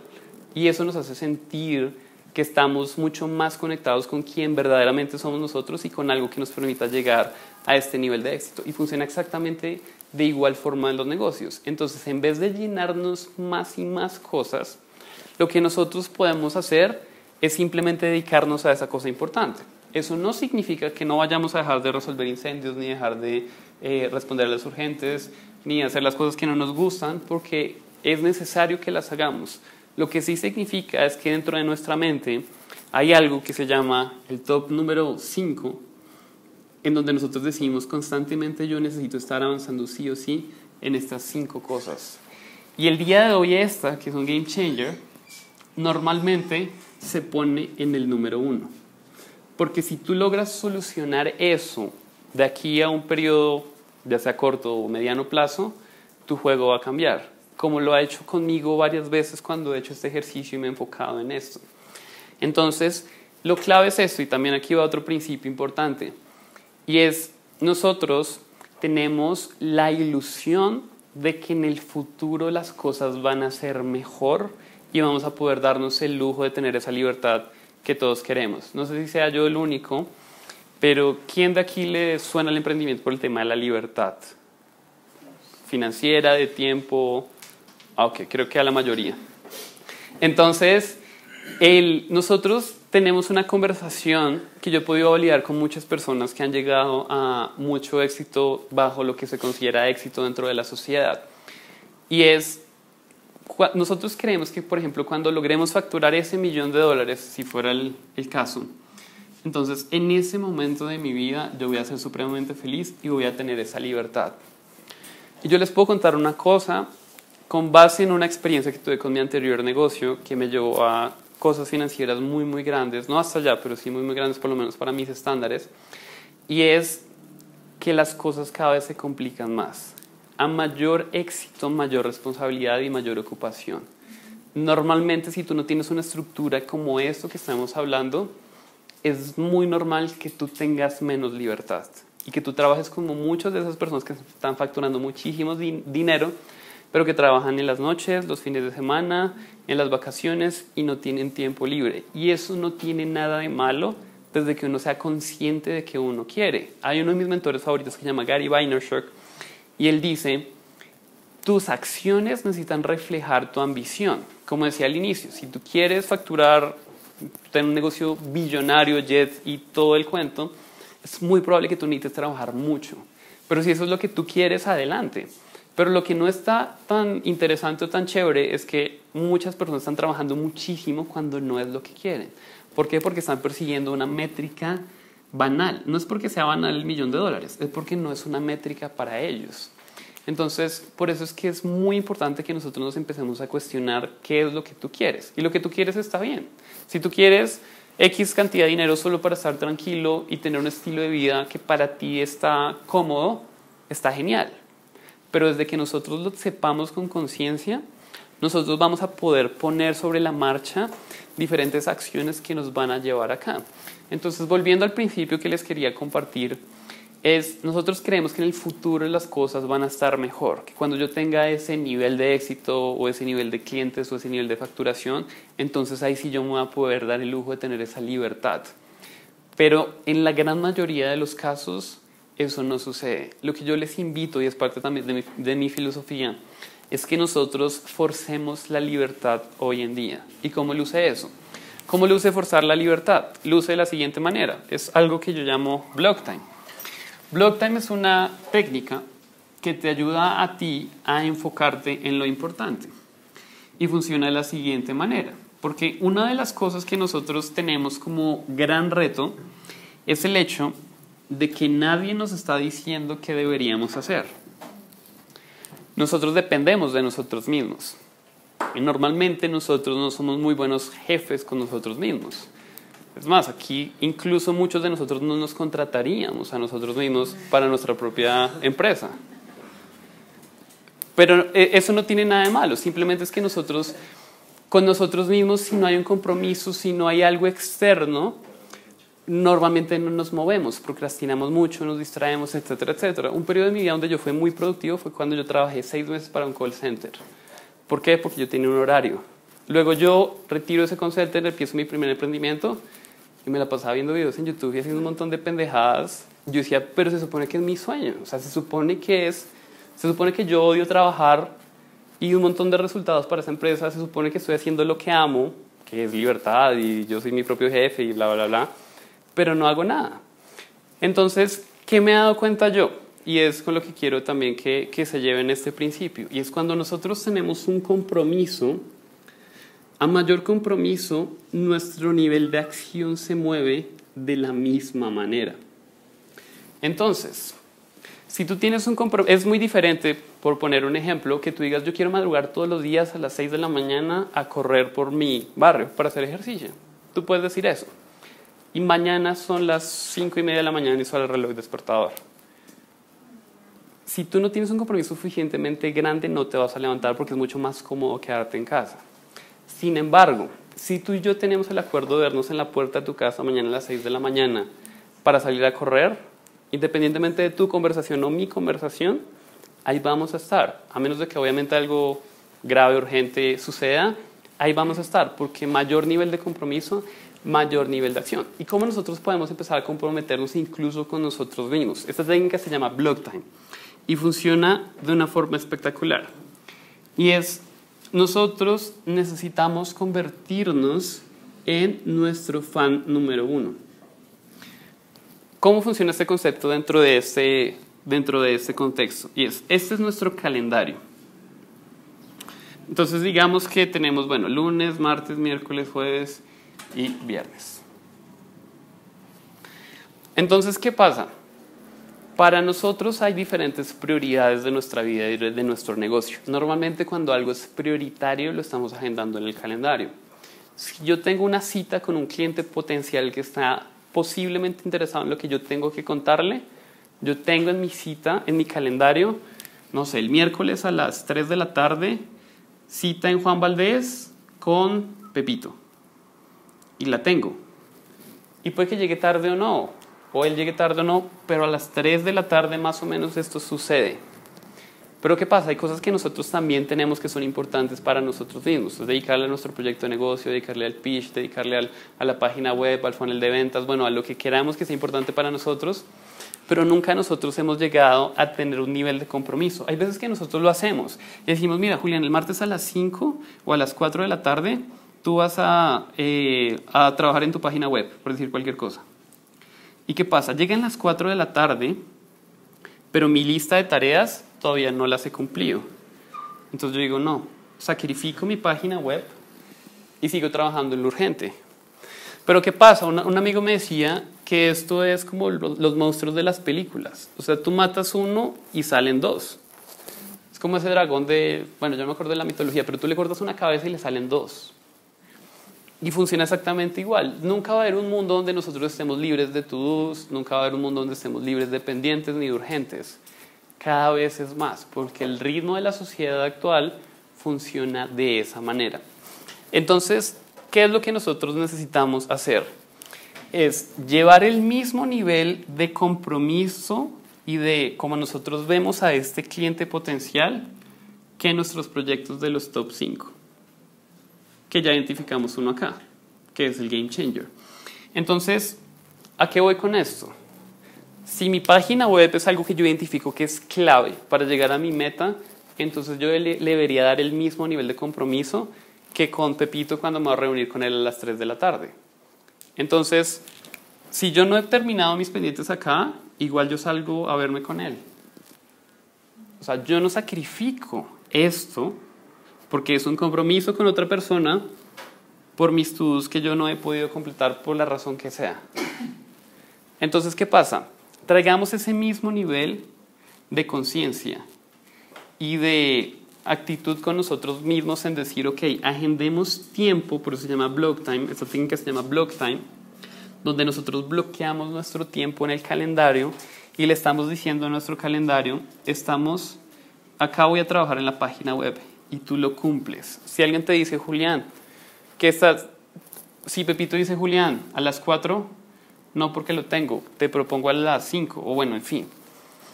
Y eso nos hace sentir que estamos mucho más conectados con quien verdaderamente somos nosotros y con algo que nos permita llegar a este nivel de éxito. Y funciona exactamente de igual forma en los negocios. Entonces, en vez de llenarnos más y más cosas, lo que nosotros podemos hacer es simplemente dedicarnos a esa cosa importante. Eso no significa que no vayamos a dejar de resolver incendios, ni dejar de eh, responder a las urgentes, ni hacer las cosas que no nos gustan, porque es necesario que las hagamos. Lo que sí significa es que dentro de nuestra mente hay algo que se llama el top número 5, en donde nosotros decimos constantemente yo necesito estar avanzando sí o sí en estas cinco cosas. Y el día de hoy esta, que es un game changer, normalmente se pone en el número uno. Porque si tú logras solucionar eso de aquí a un periodo, ya sea corto o mediano plazo, tu juego va a cambiar. Como lo ha hecho conmigo varias veces cuando he hecho este ejercicio y me he enfocado en esto. Entonces, lo clave es esto, y también aquí va otro principio importante, y es nosotros tenemos la ilusión de que en el futuro las cosas van a ser mejor y vamos a poder darnos el lujo de tener esa libertad que todos queremos. No sé si sea yo el único, pero ¿quién de aquí le suena el emprendimiento por el tema de la libertad? Financiera, de tiempo. Ah, ok, creo que a la mayoría. Entonces, el, nosotros tenemos una conversación que yo he podido validar con muchas personas que han llegado a mucho éxito bajo lo que se considera éxito dentro de la sociedad. Y es, nosotros creemos que, por ejemplo, cuando logremos facturar ese millón de dólares, si fuera el, el caso, entonces en ese momento de mi vida yo voy a ser supremamente feliz y voy a tener esa libertad. Y yo les puedo contar una cosa con base en una experiencia que tuve con mi anterior negocio que me llevó a cosas financieras muy, muy grandes, no hasta allá, pero sí muy, muy grandes por lo menos para mis estándares, y es que las cosas cada vez se complican más. A mayor éxito, mayor responsabilidad y mayor ocupación. Normalmente si tú no tienes una estructura como esto que estamos hablando, es muy normal que tú tengas menos libertad y que tú trabajes como muchas de esas personas que están facturando muchísimo dinero, pero que trabajan en las noches, los fines de semana, en las vacaciones y no tienen tiempo libre. Y eso no tiene nada de malo desde que uno sea consciente de que uno quiere. Hay uno de mis mentores favoritos que se llama Gary Vaynerchuk y él dice, tus acciones necesitan reflejar tu ambición. Como decía al inicio, si tú quieres facturar, tener un negocio billonario, jets y todo el cuento, es muy probable que tú necesites trabajar mucho. Pero si eso es lo que tú quieres, adelante. Pero lo que no está tan interesante o tan chévere es que muchas personas están trabajando muchísimo cuando no es lo que quieren. ¿Por qué? Porque están persiguiendo una métrica banal. No es porque sea banal el millón de dólares, es porque no es una métrica para ellos. Entonces, por eso es que es muy importante que nosotros nos empecemos a cuestionar qué es lo que tú quieres. Y lo que tú quieres está bien. Si tú quieres X cantidad de dinero solo para estar tranquilo y tener un estilo de vida que para ti está cómodo, está genial pero desde que nosotros lo sepamos con conciencia, nosotros vamos a poder poner sobre la marcha diferentes acciones que nos van a llevar acá. Entonces, volviendo al principio que les quería compartir, es nosotros creemos que en el futuro las cosas van a estar mejor, que cuando yo tenga ese nivel de éxito o ese nivel de clientes o ese nivel de facturación, entonces ahí sí yo me voy a poder dar el lujo de tener esa libertad. Pero en la gran mayoría de los casos eso no sucede. Lo que yo les invito, y es parte también de mi, filosofía, es que nosotros forcemos la libertad hoy en día. ¿Y cómo luce eso? ¿Cómo luce forzar la libertad? Luce de la siguiente manera. Es algo que yo llamo block time. Block time es una técnica que te ayuda a ti a enfocarte en lo importante. Y funciona de la siguiente manera. Porque una de las cosas que nosotros tenemos como gran reto es el hecho de que nadie nos está diciendo qué deberíamos hacer. Nosotros dependemos de nosotros mismos. Y normalmente nosotros no somos muy buenos jefes con nosotros mismos. Es más, aquí incluso muchos de nosotros no nos contrataríamos a nosotros mismos para nuestra propia empresa. Pero eh, eso no tiene nada de malo, simplemente es que nosotros, con nosotros mismos, si no hay un compromiso, si no hay algo externo, normalmente no nos movemos, procrastinamos mucho, nos distraemos, etcétera, etcétera. Un periodo de mi vida donde yo fui muy productivo fue cuando yo trabajé seis meses para un call center. ¿Por qué? Porque yo tenía un horario. Luego yo retiro ese call center, empiezo mi primer emprendimiento y me la pasaba viendo videos en YouTube y haciendo un montón de pendejadas. Yo decía, pero se supone que es mi sueño, o sea, se supone que es, se supone que yo odio trabajar y un montón de resultados para esa empresa, se supone que estoy haciendo lo que amo, que es libertad y yo soy mi propio jefe y bla, bla, bla pero no hago nada. Entonces, ¿qué me he dado cuenta yo? Y es con lo que quiero también que, que se lleven este principio. Y es cuando nosotros tenemos un compromiso, a mayor compromiso, nuestro nivel de acción se mueve de la misma manera. Entonces, si tú tienes un compromiso, es muy diferente, por poner un ejemplo, que tú digas, yo quiero madrugar todos los días a las 6 de la mañana a correr por mi barrio para hacer ejercicio. Tú puedes decir eso y mañana son las cinco y media de la mañana y suena el reloj despertador. Si tú no tienes un compromiso suficientemente grande, no te vas a levantar porque es mucho más cómodo quedarte en casa. Sin embargo, si tú y yo tenemos el acuerdo de vernos en la puerta de tu casa mañana a las 6 de la mañana para salir a correr, independientemente de tu conversación o mi conversación, ahí vamos a estar. A menos de que obviamente algo grave, urgente suceda, ahí vamos a estar, porque mayor nivel de compromiso, mayor nivel de acción. ¿Y cómo nosotros podemos empezar a comprometernos incluso con nosotros mismos? Esta técnica se llama block time y funciona de una forma espectacular. Y es, nosotros necesitamos convertirnos en nuestro fan número uno. ¿Cómo funciona este concepto dentro de este, dentro de contexto? Y es, este es nuestro calendario. Entonces digamos que tenemos, bueno, lunes, martes, miércoles, jueves y viernes. Entonces, ¿qué pasa? Para nosotros hay diferentes prioridades de nuestra vida y de nuestro negocio. Normalmente cuando algo es prioritario lo estamos agendando en el calendario. Si yo tengo una cita con un cliente potencial que está posiblemente interesado en lo que yo tengo que contarle, yo tengo en mi cita, en mi calendario, no sé, el miércoles a las 3 de la tarde, cita en Juan Valdés con Pepito. Y la tengo. Y puede que llegue tarde o no, o él llegue tarde o no, pero a las 3 de la tarde más o menos esto sucede. Pero ¿qué pasa? Hay cosas que nosotros también tenemos que son importantes para nosotros mismos. Dedicarle a nuestro proyecto de negocio, dedicarle al pitch, dedicarle al, a la página web, al funnel de ventas, bueno, a lo que queramos que sea importante para nosotros. Pero nunca nosotros hemos llegado a tener un nivel de compromiso. Hay veces que nosotros lo hacemos y decimos, mira, Julián, el martes a las 5 o a las 4 de la tarde tú vas a, eh, a trabajar en tu página web, por decir cualquier cosa. ¿Y qué pasa? Llegan las 4 de la tarde, pero mi lista de tareas todavía no las he cumplido. Entonces yo digo, no, sacrifico mi página web y sigo trabajando en lo urgente. Pero ¿qué pasa? Un, amigo me decía que esto es como los, los monstruos de las películas. O sea, tú matas uno y salen dos. Es como ese dragón de, bueno, yo no me acuerdo de la mitología, pero tú le cortas una cabeza y le salen dos. Y funciona exactamente igual. Nunca va a haber un mundo donde nosotros estemos libres de to-dos, nunca va a haber un mundo donde estemos libres de pendientes ni de urgentes. Cada vez es más, porque el ritmo de la sociedad actual funciona de esa manera. Entonces, ¿qué es lo que nosotros necesitamos hacer? Es llevar el mismo nivel de compromiso y de cómo nosotros vemos a este cliente potencial que nuestros proyectos de los top 5 que ya identificamos uno acá, que es el Game Changer. Entonces, ¿a qué voy con esto? Si mi página web es algo que yo identifico que es clave para llegar a mi meta, entonces yo le, debería dar el mismo nivel de compromiso que con Pepito cuando me voy a reunir con él a las 3 de la tarde. Entonces, si yo no he terminado mis pendientes acá, igual yo salgo a verme con él. O sea, yo no sacrifico esto porque es un compromiso con otra persona por mis estudios que yo no he podido completar por la razón que sea. Entonces, ¿qué pasa? Traigamos ese mismo nivel de conciencia y de actitud con nosotros mismos en decir, ok, agendemos tiempo, por eso se llama block time, esta técnica se llama block time, donde nosotros bloqueamos nuestro tiempo en el calendario y le estamos diciendo a nuestro calendario, estamos, acá voy a trabajar en la página web, y tú lo cumples. Si alguien te dice, Julián, que estás, si Pepito dice, Julián, a las 4, no porque lo tengo, te propongo a las 5, o bueno, en fin.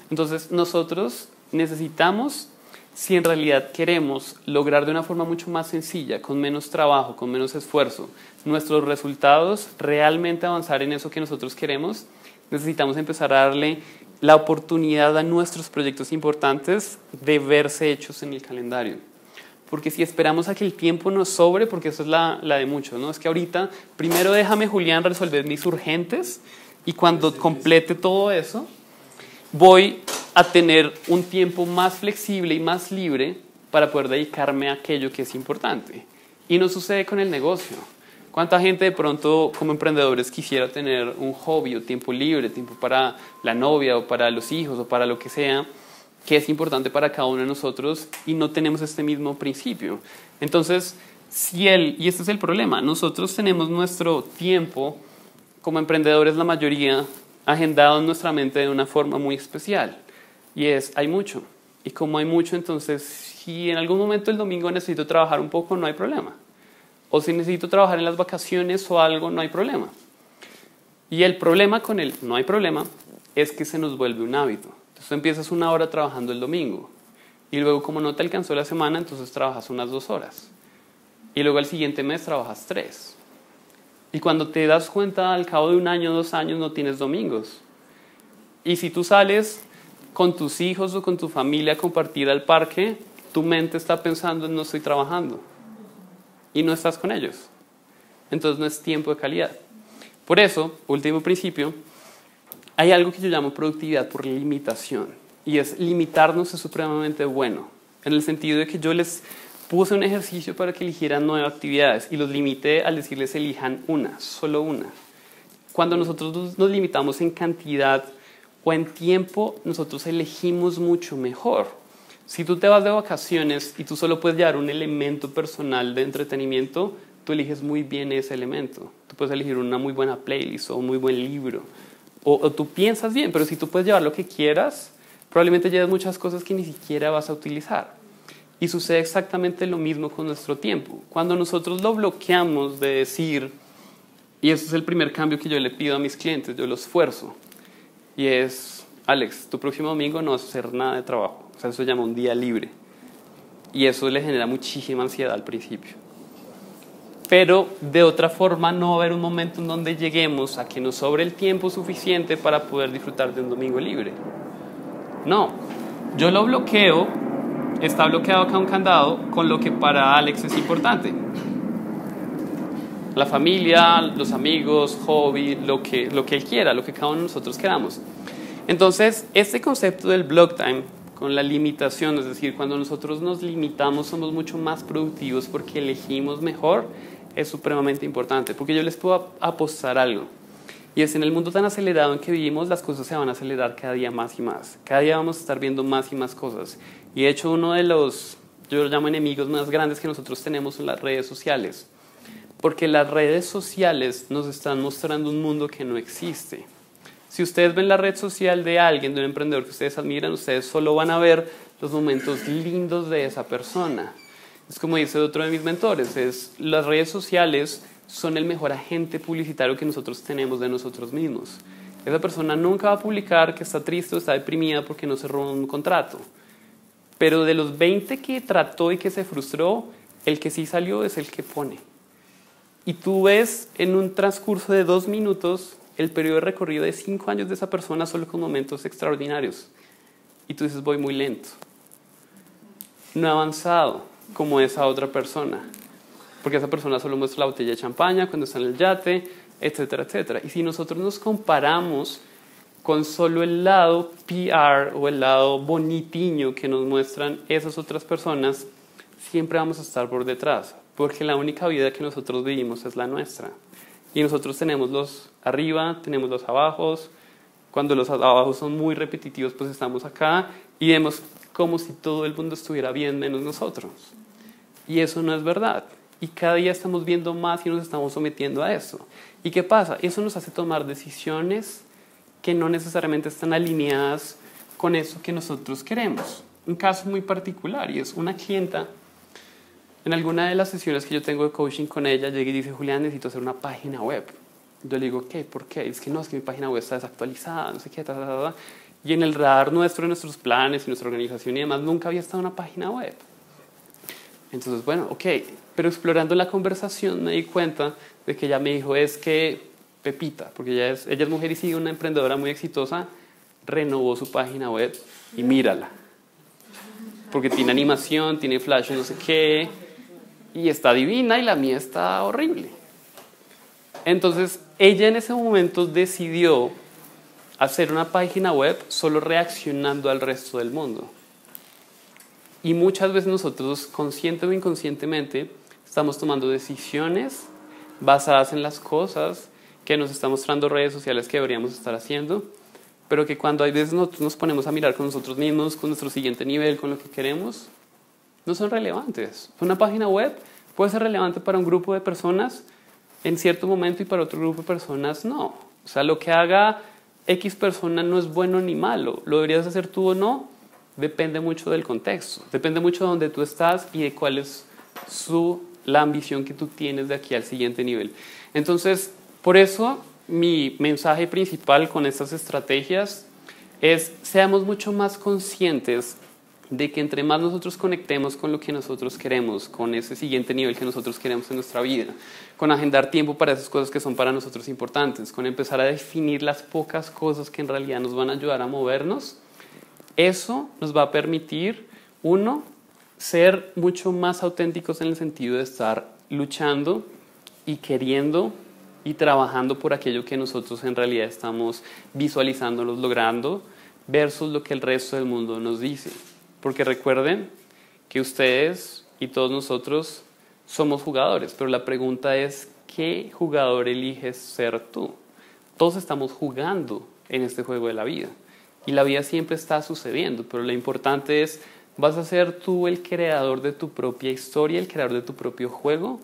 Entonces, nosotros necesitamos, si en realidad queremos lograr de una forma mucho más sencilla, con menos trabajo, con menos esfuerzo, nuestros resultados, realmente avanzar en eso que nosotros queremos, necesitamos empezar a darle la oportunidad a nuestros proyectos importantes de verse hechos en el calendario. Porque si esperamos a que el tiempo nos sobre, porque eso es la, la de muchos, ¿no? Es que ahorita, primero déjame, Julián, resolver mis urgentes y cuando complete todo eso, voy a tener un tiempo más flexible y más libre para poder dedicarme a aquello que es importante. Y no sucede con el negocio. ¿Cuánta gente de pronto como emprendedores quisiera tener un hobby o tiempo libre, tiempo para la novia o para los hijos o para lo que sea? Que es importante para cada uno de nosotros y no tenemos este mismo principio. Entonces, si él, y este es el problema, nosotros tenemos nuestro tiempo como emprendedores, la mayoría, agendado en nuestra mente de una forma muy especial. Y es, hay mucho. Y como hay mucho, entonces, si en algún momento el domingo necesito trabajar un poco, no hay problema. O si necesito trabajar en las vacaciones o algo, no hay problema. Y el problema con el no hay problema es que se nos vuelve un hábito. Entonces empiezas una hora trabajando el domingo Y luego, como no te alcanzó la semana, entonces trabajas unas dos horas. Y luego al siguiente mes trabajas tres. Y cuando te das cuenta, al cabo de un año, dos años, no tienes domingos. Y si tú sales con tus hijos o con tu familia a compartir al parque, tu mente está pensando en no estoy trabajando. Y no estás con ellos. Entonces no es tiempo de calidad. Por eso, último principio, hay algo que yo llamo productividad por limitación. Y es limitarnos es supremamente bueno. En el sentido de que yo les puse un ejercicio para que eligieran nueve actividades y los limité al decirles elijan una, solo una. Cuando nosotros nos limitamos en cantidad o en tiempo, nosotros elegimos mucho mejor. Si tú te vas de vacaciones y tú solo puedes llevar un elemento personal de entretenimiento, tú eliges muy bien ese elemento. Tú puedes elegir una muy buena playlist o un muy buen libro. O, tú piensas bien, pero si tú puedes llevar lo que quieras, probablemente lleves muchas cosas que ni siquiera vas a utilizar. Y sucede exactamente lo mismo con nuestro tiempo. Cuando nosotros lo bloqueamos de decir, y ese es el primer cambio que yo le pido a mis clientes, yo lo esfuerzo, y es, Alex, tu próximo domingo no vas a hacer nada de trabajo. O sea, eso se llama un día libre. Y eso le genera muchísima ansiedad al principio. Pero de otra forma no va a haber un momento en donde lleguemos a que nos sobre el tiempo suficiente para poder disfrutar de un domingo libre. No, yo lo bloqueo, está bloqueado acá un candado con lo que para Alex es importante. La familia, los amigos, hobby, lo que, lo que él quiera, lo que cada uno de nosotros queramos. Entonces, este concepto del block time con la limitación, es decir, cuando nosotros nos limitamos somos mucho más productivos porque elegimos mejor, es supremamente importante, porque yo les puedo apostar algo. Y es en el mundo tan acelerado en que vivimos, las cosas se van a acelerar cada día más y más. Cada día vamos a estar viendo más y más cosas. Y de hecho uno de los, yo lo llamo enemigos más grandes que nosotros tenemos son las redes sociales. Porque las redes sociales nos están mostrando un mundo que no existe. Si ustedes ven la red social de alguien, de un emprendedor que ustedes admiran, ustedes solo van a ver los momentos lindos de esa persona. Es como dice otro de mis mentores, es las redes sociales son el mejor agente publicitario que nosotros tenemos de nosotros mismos. Esa persona nunca va a publicar que está triste o está deprimida porque no cerró un contrato. Pero de los 20 que trató y que se frustró, el que sí salió es el que pone. Y tú ves en un transcurso de dos minutos el periodo de recorrido de cinco años de esa persona solo con momentos extraordinarios. Y tú dices, voy muy lento. No he avanzado como esa otra persona porque esa persona solo muestra la botella de champaña cuando está en el yate, etcétera, etcétera. Y si nosotros nos comparamos con solo el lado PR o el lado bonitiño que nos muestran esas otras personas, siempre vamos a estar por detrás, porque la única vida que nosotros vivimos es la nuestra. Y nosotros tenemos los arriba, tenemos los abajos. Cuando los abajos son muy repetitivos, pues estamos acá y vemos como si todo el mundo estuviera bien menos nosotros. Y eso no es verdad. Y cada día estamos viendo más y nos estamos sometiendo a eso. ¿Y qué pasa? Eso nos hace tomar decisiones que no necesariamente están alineadas con eso que nosotros queremos. Un caso muy particular y es una clienta, en alguna de las sesiones que yo tengo de coaching con ella, llega y dice, Julián, necesito hacer una página web. Yo le digo, ¿qué? ¿Por qué? Es que no, es que mi página web está desactualizada, no sé qué, ta, ta, ta, Y en el radar nuestro, en nuestros planes y nuestra organización y demás, nunca había estado una página web. Entonces, bueno, ok, pero explorando la conversación me di cuenta de que ella me dijo es que Pepita, porque ella es, ella es mujer y sigue una emprendedora muy exitosa, renovó su página web y mírala. Porque tiene animación, tiene flash, no sé qué, y está divina y la mía está horrible. Entonces, ella en ese momento decidió hacer una página web solo reaccionando al resto del mundo. Y muchas veces nosotros, consciente o inconscientemente, estamos tomando decisiones basadas en las cosas que nos están mostrando redes sociales que deberíamos estar haciendo, pero que cuando hay veces nosotros nos ponemos a mirar con nosotros mismos, con nuestro siguiente nivel, con lo que queremos, no son relevantes. Una página web puede ser relevante para un grupo de personas en cierto momento y para otro grupo de personas no. O sea, lo que haga X persona no es bueno ni malo. Lo deberías hacer tú o no, depende mucho del contexto, depende mucho de dónde tú estás y de cuál es su, la ambición que tú tienes de aquí al siguiente nivel. Entonces, por eso mi mensaje principal con estas estrategias es seamos mucho más conscientes de que entre más nosotros conectemos con lo que nosotros queremos, con ese siguiente nivel que nosotros queremos en nuestra vida, con agendar tiempo para esas cosas que son para nosotros importantes, con empezar a definir las pocas cosas que en realidad nos van a ayudar a movernos, eso nos va a permitir, uno, ser mucho más auténticos en el sentido de estar luchando y queriendo y trabajando por aquello que nosotros en realidad estamos visualizando, logrando, versus lo que el resto del mundo nos dice. Porque recuerden que ustedes y todos nosotros somos jugadores, pero la pregunta es, ¿qué jugador eliges ser tú? Todos estamos jugando en este juego de la vida y la vida siempre está sucediendo, pero lo importante es, ¿vas a ser tú el creador de tu propia historia, el creador de tu propio juego?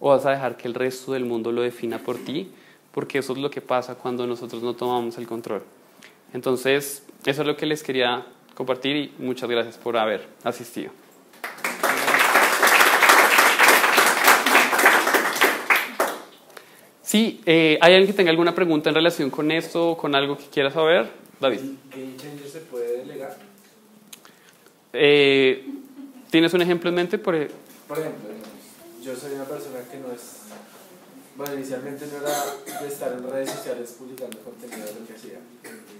¿O vas a dejar que el resto del mundo lo defina por ti? Porque eso es lo que pasa cuando nosotros no tomamos el control. Entonces, eso es lo que les quería compartir y muchas gracias por haber asistido. Sí, eh, ¿hay alguien que tenga alguna pregunta en relación con esto o con algo que quiera saber? David. ¿Game Changer se puede delegar? Eh, ¿Tienes un ejemplo en mente? Por, e- Por ejemplo, yo soy una persona que no es. Bueno, inicialmente no era de estar en redes sociales publicando contenido de lo que hacía.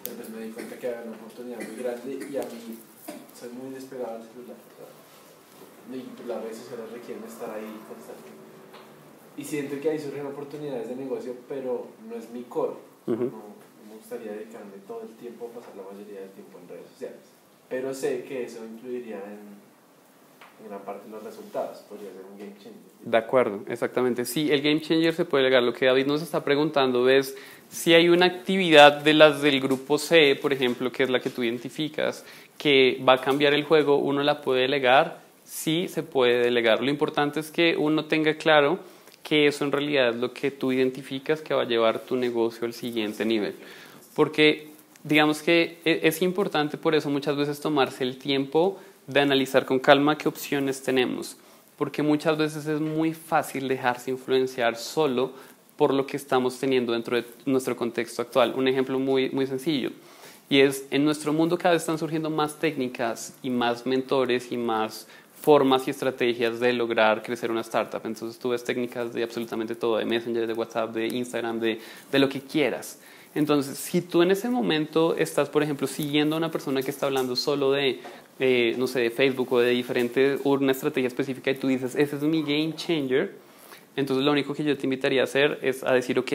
Pero pues me di cuenta que había una oportunidad muy grande y a mí soy muy despegado del celular. ¿verdad? Y las redes sociales requieren estar ahí constantemente. Y siento que ahí surgen oportunidades de negocio, pero no es mi core. Ujú. no, no me gustaría dedicarme todo el tiempo a pasar la mayoría del tiempo en redes sociales. Pero sé que eso influiría en, en gran parte los resultados. Podría ser un game changer. De acuerdo, exactamente. Sí, el game changer se puede delegar. Lo que David nos está preguntando es si hay una actividad de las del grupo C, por ejemplo, que es la que tú identificas, que va a cambiar el juego, uno la puede delegar. Sí, se puede delegar. Lo importante es que uno tenga claro que eso en realidad es lo que tú identificas que va a llevar tu negocio al siguiente nivel. Porque digamos que e- es importante por eso muchas veces tomarse el tiempo de analizar con calma qué opciones tenemos, porque muchas veces es muy fácil dejarse influenciar solo por lo que estamos teniendo dentro de nuestro contexto actual. Un ejemplo muy, muy sencillo, y es en nuestro mundo cada vez están surgiendo más técnicas y más mentores y más formas y estrategias de lograr crecer una startup. Entonces tú ves técnicas de absolutamente todo, de Messenger, de WhatsApp, de Instagram, de, de lo que quieras. Entonces, si tú en ese momento estás, por ejemplo, siguiendo a una persona que está hablando solo de, eh, no sé, de Facebook o de diferente, una estrategia específica y tú dices, ese es mi game changer, entonces lo único que yo te invitaría a hacer es a decir, ok,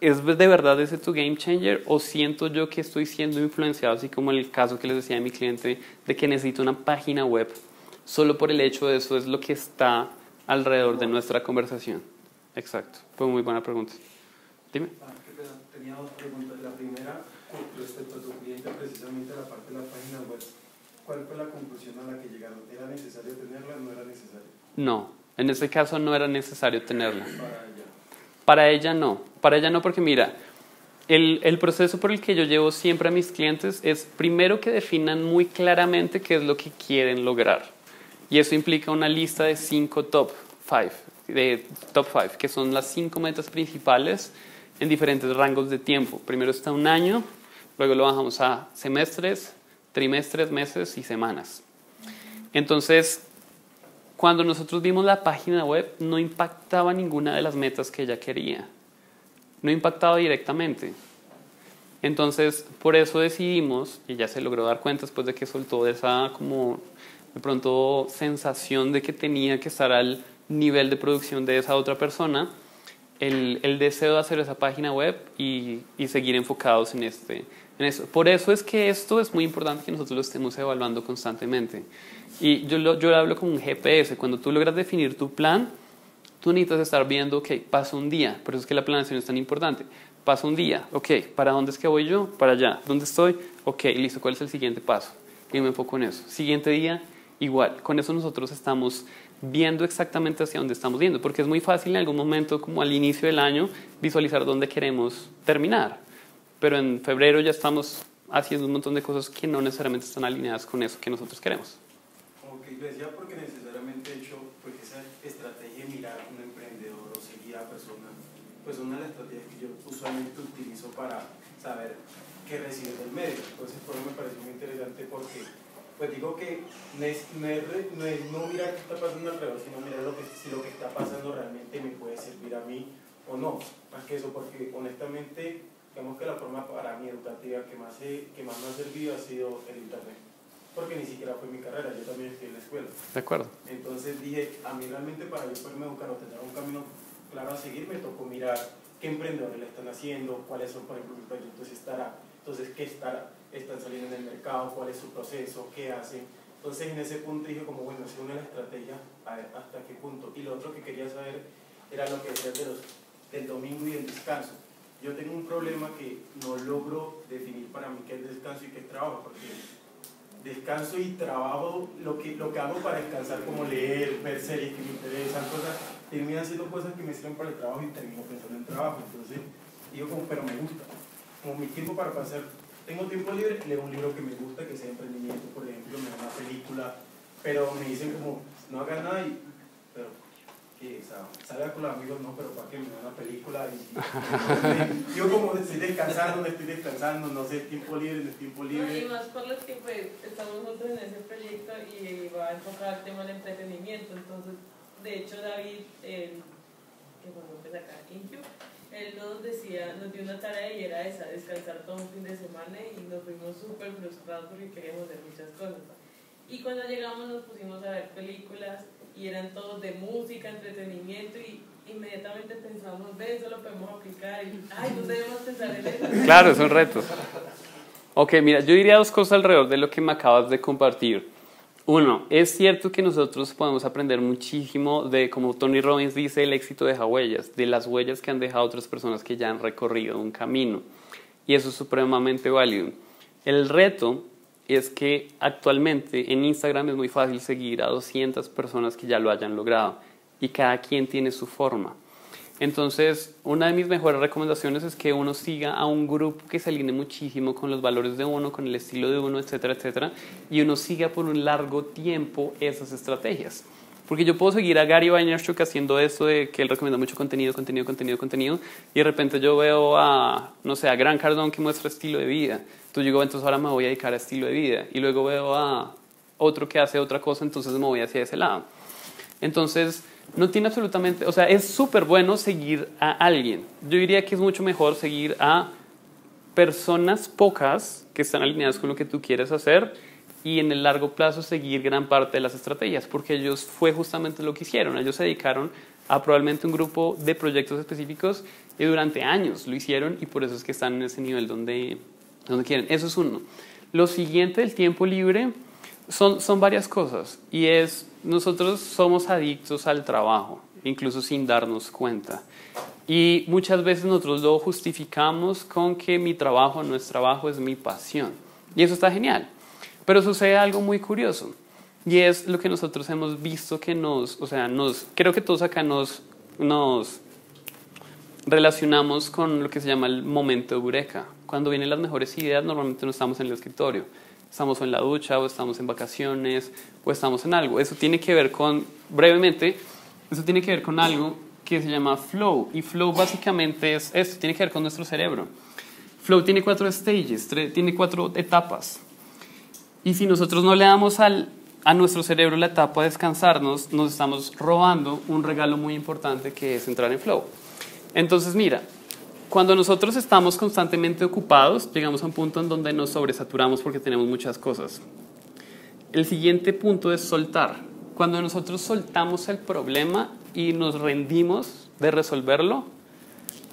¿es de verdad ese tu game changer o siento yo que estoy siendo influenciado, así como el caso que les decía a mi cliente, de que necesito una página web? Solo por el hecho de eso es lo que está alrededor de nuestra conversación. Exacto, fue muy buena pregunta. Dime. Ah. Tenía dos preguntas. La primera, respecto a tu cliente, precisamente la parte de la página web. ¿Cuál fue la conclusión a la que llegaron? ¿Era necesario tenerla o no era necesario? No, en este caso no era necesario tenerla. Para ella no, para ella no porque mira, el, el proceso por el que yo llevo siempre a mis clientes es primero que definan muy claramente qué es lo que quieren lograr. Y eso implica una lista de cinco top five, de top five, que son las cinco metas principales en diferentes rangos de tiempo. Primero está un año, luego lo bajamos a semestres, trimestres, meses y semanas. Entonces, cuando nosotros vimos la página web, no impactaba ninguna de las metas que ella quería. No impactaba directamente. Entonces, por eso decidimos, y ya se logró dar cuenta después de que soltó esa como de pronto sensación de que tenía que estar al nivel de producción de esa otra persona, el, el deseo de hacer esa página web y, y seguir enfocados en, este, en eso. Por eso es que esto es muy importante que nosotros lo estemos evaluando constantemente. Y yo lo, yo lo hablo como un GPS. Cuando tú logras definir tu plan, tú necesitas estar viendo, ok, pasa un día. Por eso es que la planeación es tan importante. Pasa un día, ok, ¿para dónde es que voy yo? Para allá. ¿Dónde estoy? Ok, listo, ¿cuál es el siguiente paso? Y me enfoco en eso. Siguiente día, igual. Con eso nosotros estamos viendo exactamente hacia dónde estamos yendo, porque es muy fácil en algún momento, como al inicio del año, visualizar dónde queremos terminar. Pero en febrero ya estamos haciendo un montón de cosas que no necesariamente están alineadas con eso que nosotros queremos. Decía porque necesariamente he hecho pues, esa estrategia de mirar a un emprendedor o seguir a personas, pues una de las estrategias que yo usualmente utilizo para saber qué recibe del medio. Entonces, por eso me pareció muy interesante porque Pues digo que no es, no, es, no, es, no mirar qué está pasando alrededor, sino mirar lo que, si lo que está pasando realmente me puede servir a mí o no. Más que eso, porque honestamente, digamos que la forma para mí educativa que más, que más me ha servido ha sido el Internet. Porque ni siquiera fue mi carrera, yo también estoy en la escuela. De acuerdo. Entonces dije, a mí realmente para yo poderme educar o tener un camino claro a seguir, me tocó mirar qué emprendedores le están haciendo, cuáles son, por ejemplo, mis proyectos estará, entonces qué estará, están saliendo en el mercado, cuál es su proceso, qué hacen. Entonces en ese punto dije como, bueno, según la estrategia, a ver hasta qué punto. Y lo otro que quería saber era lo que decías de los, del domingo y del descanso. Yo tengo un problema que no logro definir para mí qué es descanso y qué es trabajo, porque descanso y trabajo, lo que, lo que hago para descansar, como leer, ver series que me interesan, cosas, terminan siendo cosas que me sirven para el trabajo y termino pensando en trabajo. Entonces, digo como, pero me gusta. Como mi tiempo para pasar, tengo tiempo libre, leo un libro que me gusta, que sea emprendimiento, por ejemplo, me da una película, pero me dicen como, no hagas nada y, pero que salga con los amigos, no, pero para que me vea una película. Y, yo como estoy descansando, no estoy descansando, no sé, tiempo libre, no es tiempo libre. y más por lo que pues, estamos nosotros en ese proyecto y va a enfocar el tema del entretenimiento. Entonces, de hecho, David, el, que cuando empecé acá, Incube, él nos decía, nos dio una tarea y era esa, descansar todo un fin de semana y nos fuimos súper frustrados porque queríamos hacer muchas cosas. Y cuando llegamos nos pusimos a ver películas y eran todos de música, entretenimiento y inmediatamente pensamos, ve, eso lo podemos aplicar y, ay, no debemos pensar en eso. Claro, es un reto. Ok, mira, yo diría dos cosas alrededor de lo que me acabas de compartir. Uno, es cierto que nosotros podemos aprender muchísimo de, como Tony Robbins dice, el éxito deja huellas, de las huellas que han dejado otras personas que ya han recorrido un camino. Y eso es supremamente válido. El reto es que actualmente en Instagram es muy fácil seguir a 200 personas que ya lo hayan logrado y cada quien tiene su forma. Entonces, una de mis mejores recomendaciones es que uno siga a un grupo que se alinee muchísimo con los valores de uno, con el estilo de uno, etcétera, etcétera, y uno siga por un largo tiempo esas estrategias. Porque yo puedo seguir a Gary Vaynerchuk haciendo eso de que él recomienda mucho contenido, contenido, contenido, contenido, y de repente yo veo a, no sé, a Gran Cardón que muestra estilo de vida. Entonces digo, entonces ahora me voy a dedicar a estilo de vida. Y luego veo a otro que hace otra cosa, entonces me voy hacia ese lado. Entonces, no tiene absolutamente, o sea, es súper bueno seguir a alguien. Yo diría que es mucho mejor seguir a personas pocas que están alineadas con lo que tú quieres hacer y en el largo plazo seguir gran parte de las estrategias, porque ellos fue justamente lo que hicieron. Ellos se dedicaron a probablemente un grupo de proyectos específicos y durante años lo hicieron y por eso es que están en ese nivel donde donde quieren. Eso es uno. Lo siguiente del tiempo libre son, son varias cosas y es nosotros somos adictos al trabajo, incluso sin darnos cuenta. Y muchas veces nosotros lo justificamos con que mi trabajo no es trabajo, es mi pasión. Y eso está genial. Pero sucede algo muy curioso. Y es lo que nosotros hemos visto que nos, o sea, nos, creo que todos acá nos, nos relacionamos con lo que se llama el momento eureka cuando vienen las mejores ideas, normalmente no estamos en el escritorio. Estamos en la ducha o estamos en vacaciones o estamos en algo. Eso tiene que ver con, brevemente, eso tiene que ver con algo que se llama flow. Y flow básicamente es esto, tiene que ver con nuestro cerebro. Flow tiene cuatro stages, tiene cuatro etapas. Y si nosotros no le damos al, a nuestro cerebro la etapa de descansarnos, nos estamos robando un regalo muy importante que es entrar en flow. Entonces, mira, cuando nosotros estamos constantemente ocupados, llegamos a un punto en donde nos sobresaturamos porque tenemos muchas cosas. El siguiente punto es soltar. Cuando nosotros soltamos el problema y nos rendimos de resolverlo,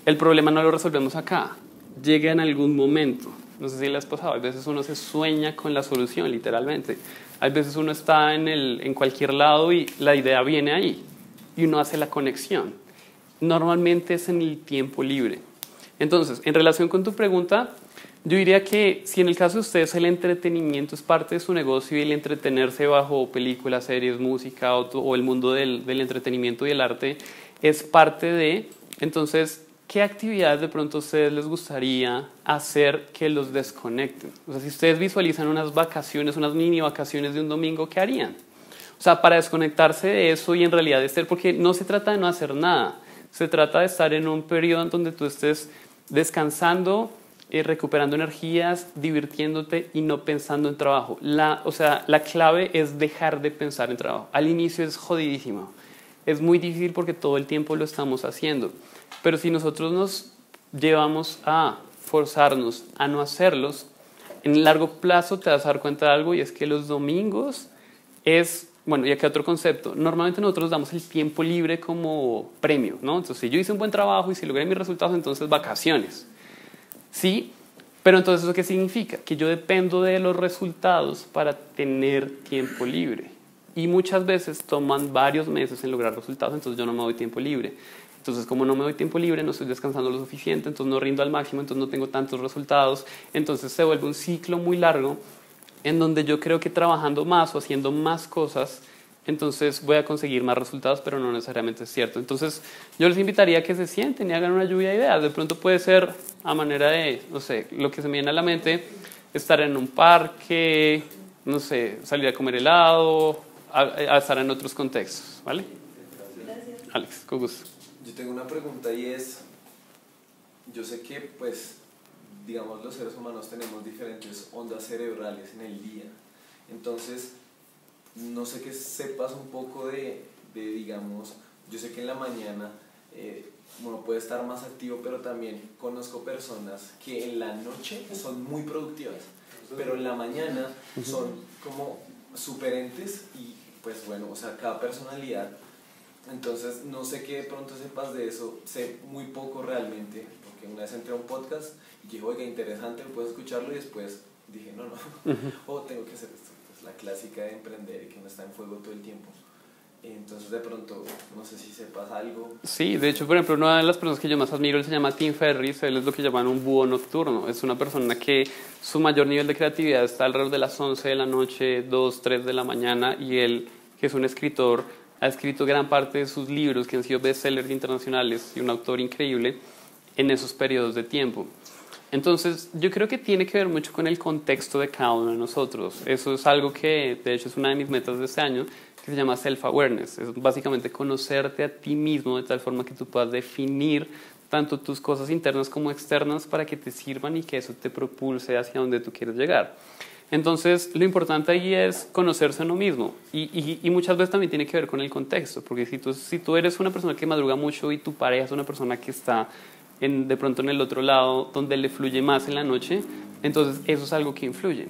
el problema no lo resolvemos acá, llega en algún momento. No sé si le has pasado, a veces uno se sueña con la solución, literalmente. Hay veces uno está en, el, en cualquier lado y la idea viene ahí y uno hace la conexión. Normalmente es en el tiempo libre. Entonces, en relación con tu pregunta, yo diría que si en el caso de ustedes el entretenimiento es parte de su negocio y el entretenerse bajo películas, series, música o, el mundo del, entretenimiento y el arte es parte de, entonces, ¿qué actividades de pronto a ustedes les gustaría hacer que los desconecten? O sea, si ustedes visualizan unas vacaciones, unas mini vacaciones de un domingo, ¿qué harían? O sea, para desconectarse de eso y en realidad de ser, porque no se trata de no hacer nada, se trata de estar en un periodo en donde tú estés descansando eh, recuperando energías, divirtiéndote y no pensando en trabajo. La, o sea, la clave es dejar de pensar en trabajo. Al inicio es jodidísimo. Es muy difícil porque todo el tiempo lo estamos haciendo. Pero si nosotros nos llevamos a forzarnos a no hacerlos, en largo plazo te vas a dar cuenta de algo y es que los domingos es, bueno, y acá otro concepto, normalmente nosotros damos el tiempo libre como premio, ¿no? Entonces, si yo hice un buen trabajo y si logré mis resultados, entonces vacaciones. Sí, pero entonces ¿eso qué significa? Que yo dependo de los resultados para tener tiempo libre. Y muchas veces toman varios meses en lograr resultados, entonces yo no me doy tiempo libre. Entonces, como no me doy tiempo libre, no estoy descansando lo suficiente, entonces no rindo al máximo, entonces no tengo tantos resultados. Entonces se vuelve un ciclo muy largo en donde yo creo que trabajando más o haciendo más cosas, entonces voy a conseguir más resultados, pero no necesariamente es cierto. Entonces, yo les invitaría a que se sienten y hagan una lluvia de ideas. De pronto puede ser a manera de, no sé, lo que se me viene a la mente, estar en un parque, no sé, salir a comer helado, a, estar en otros contextos, ¿vale? Gracias. Alex, con gusto. Yo tengo una pregunta y es, yo sé que pues, digamos, los seres humanos tenemos diferentes ondas cerebrales en el día. Entonces, no sé que sepas un poco de, de digamos, yo sé que en la mañana eh, uno puede estar más activo, pero también conozco personas que en la noche son muy productivas, pero en la mañana son como superentes y pues bueno, o sea, cada personalidad entonces, no sé qué de pronto sepas de eso, sé muy poco realmente, porque una vez entré a un podcast dije, oiga, interesante, puedo escucharlo y después dije, no, no, o tengo que hacer esto. Pues la clásica de emprender y que uno está en fuego todo el tiempo. Entonces, de pronto, no sé si sepas algo. Sí, de hecho, por ejemplo, una de las personas que yo más admiro, él se llama Tim Ferris, él es lo que llaman un búho nocturno. Es una persona que su mayor nivel de creatividad está alrededor de las 11 de la noche, 2, 3 de la mañana, y él, que es un escritor, ha escrito gran parte de sus libros que han sido bestsellers internacionales y un autor increíble en esos periodos de tiempo. Entonces, yo creo que tiene que ver mucho con el contexto de cada uno de nosotros. Eso es algo que, de hecho, es una de mis metas de este año, que se llama self-awareness. Es básicamente conocerte a ti mismo de tal forma que tú puedas definir tanto tus cosas internas como externas para que te sirvan y que eso te propulse hacia donde tú quieres llegar. Entonces, lo importante ahí es conocerse a uno mismo y, muchas veces también tiene que ver con el contexto, porque si tú eres una persona que madruga mucho y tu pareja es una persona que está en, de pronto en el otro lado, donde le fluye más en la noche, entonces eso es algo que influye.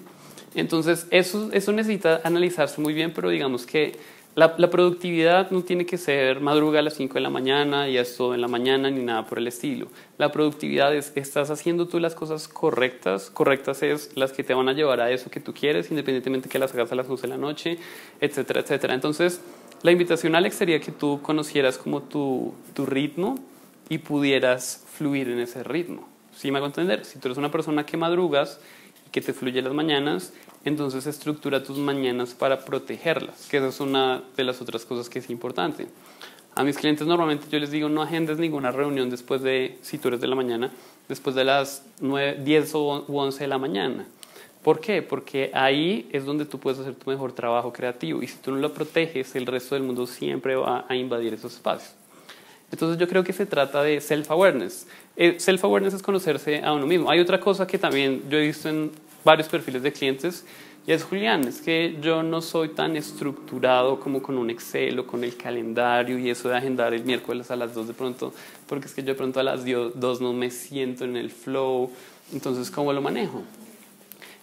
Entonces, eso, eso necesita analizarse muy bien, pero digamos que la, productividad no tiene que ser madruga a las 5 de la mañana y esto en la mañana ni nada por el estilo. La productividad es, estás haciendo tú las cosas correctas. Correctas es las que te van a llevar a eso que tú quieres, independientemente que las hagas a las 12 de la noche, etcétera, etcétera. Entonces, la invitación, Alex, sería que tú conocieras como tu, tu ritmo y pudieras fluir en ese ritmo. ¿Sí me hago entender? Si tú eres una persona que madrugas y que te fluye las mañanas, entonces estructura tus mañanas para protegerlas, que esa es una de las otras cosas que es importante. A mis clientes normalmente yo les digo no agendes ninguna reunión después de, si tú eres de la mañana, después de las 9, 10 o 11 de la mañana. ¿Por qué? Porque ahí es donde tú puedes hacer tu mejor trabajo creativo y si tú no lo proteges, el resto del mundo siempre va a invadir esos espacios. Entonces yo creo que se trata de self-awareness. Eh, self-awareness es conocerse a uno mismo. Hay otra cosa que también yo he visto en varios perfiles de clientes y es Julián, es que yo no soy tan estructurado como con un Excel o con el calendario y eso de agendar el miércoles a las 2 de pronto, porque es que yo de pronto a las 2 no me siento en el flow, entonces ¿cómo lo manejo?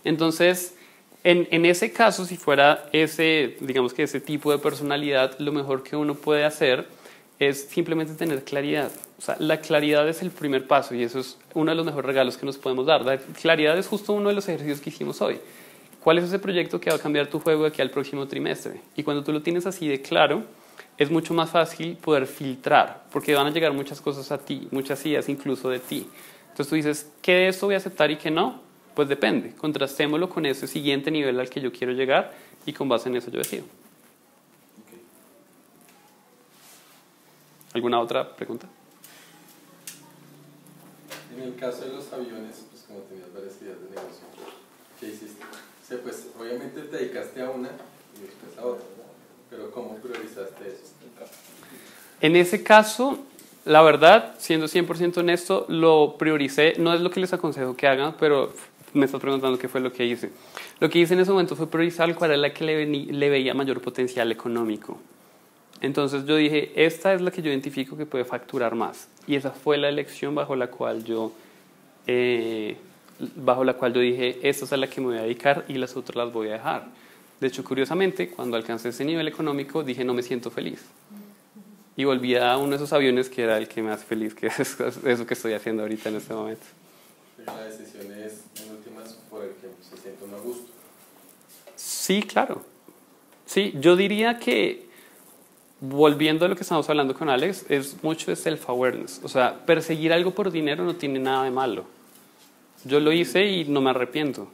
Entonces, en, en, ese caso, si fuera ese, digamos que ese tipo de personalidad, lo mejor que uno puede hacer es simplemente tener claridad. O sea, la claridad es el primer paso y eso es uno de los mejores regalos que nos podemos dar. La claridad es justo uno de los ejercicios que hicimos hoy. ¿Cuál es ese proyecto que va a cambiar tu juego aquí al próximo trimestre? Y cuando tú lo tienes así de claro, es mucho más fácil poder filtrar, porque van a llegar muchas cosas a ti, muchas ideas incluso de ti. Entonces tú dices, ¿qué de esto voy a aceptar y qué no? Pues depende, contrastémoslo con ese siguiente nivel al que yo quiero llegar y con base en eso yo decido. ¿Alguna otra pregunta? En el caso de los aviones, pues como tenías varias ideas de negocio, ¿qué hiciste? O sea, pues obviamente te dedicaste a una y después a otra, pero ¿cómo priorizaste eso? En ese caso, la verdad, siendo 100% honesto, lo prioricé, no es lo que les aconsejo que hagan, pero me estás preguntando qué fue lo que hice. Lo que hice en ese momento fue priorizar cuál era la que le, le veía mayor potencial económico. Entonces yo dije, esta es la que yo identifico que puede facturar más. Y esa fue la elección bajo la cual yo, eh, bajo la cual yo dije, esta es a la que me voy a dedicar y las otras las voy a dejar. De hecho, curiosamente, cuando alcancé ese nivel económico, dije, no me siento feliz y volví a uno de esos aviones que era el que me hace feliz, que es eso que estoy haciendo ahorita en este momento. La decisión es, en últimas, por el que se siente uno a gusto. Sí, claro. Sí, yo diría que, volviendo a lo que estamos hablando con Alex, es mucho de self-awareness. O sea, perseguir algo por dinero no tiene nada de malo. Yo lo hice y no me arrepiento,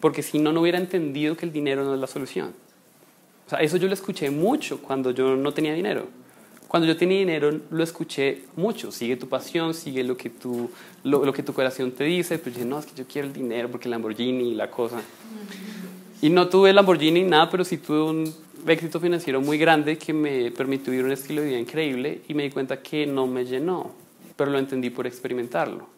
porque si no, no hubiera entendido que el dinero no es la solución. O sea, eso yo lo escuché mucho cuando yo no tenía dinero cuando yo tenía dinero lo escuché mucho, sigue tu pasión, sigue lo que tu, lo, que tu corazón te dice, pues dije, no, es que yo quiero el dinero porque el Lamborghini y la cosa. Y no tuve Lamborghini ni nada, pero sí tuve un éxito financiero muy grande que me permitió vivir un estilo de vida increíble y me di cuenta que no me llenó, pero lo entendí por experimentarlo.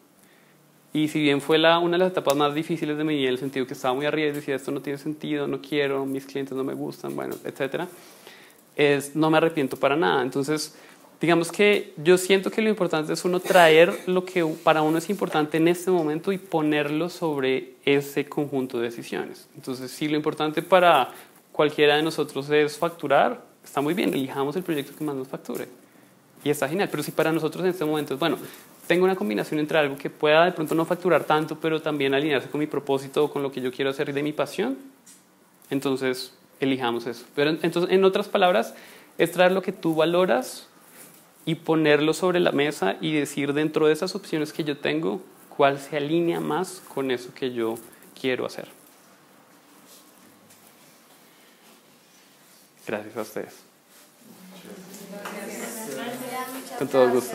Y si bien fue la, una de las etapas más difíciles de mi vida, en el sentido que estaba muy arriba y decía, esto no tiene sentido, no quiero, mis clientes no me gustan, bueno, etcétera, es no me arrepiento para nada. Entonces, digamos que yo siento que lo importante es uno traer lo que para uno es importante en este momento y ponerlo sobre ese conjunto de decisiones. Entonces, si lo importante para cualquiera de nosotros es facturar, está muy bien, elijamos el proyecto que más nos facture. Y está genial, pero si para nosotros en este momento es, bueno, tengo una combinación entre algo que pueda de pronto no facturar tanto, pero también alinearse con mi propósito o con lo que yo quiero hacer de mi pasión, entonces elijamos eso. Pero entonces, en otras palabras, es traer lo que tú valoras y ponerlo sobre la mesa y decir dentro de esas opciones que yo tengo, cuál se alinea más con eso que yo quiero hacer. Gracias a ustedes. Con todo gusto.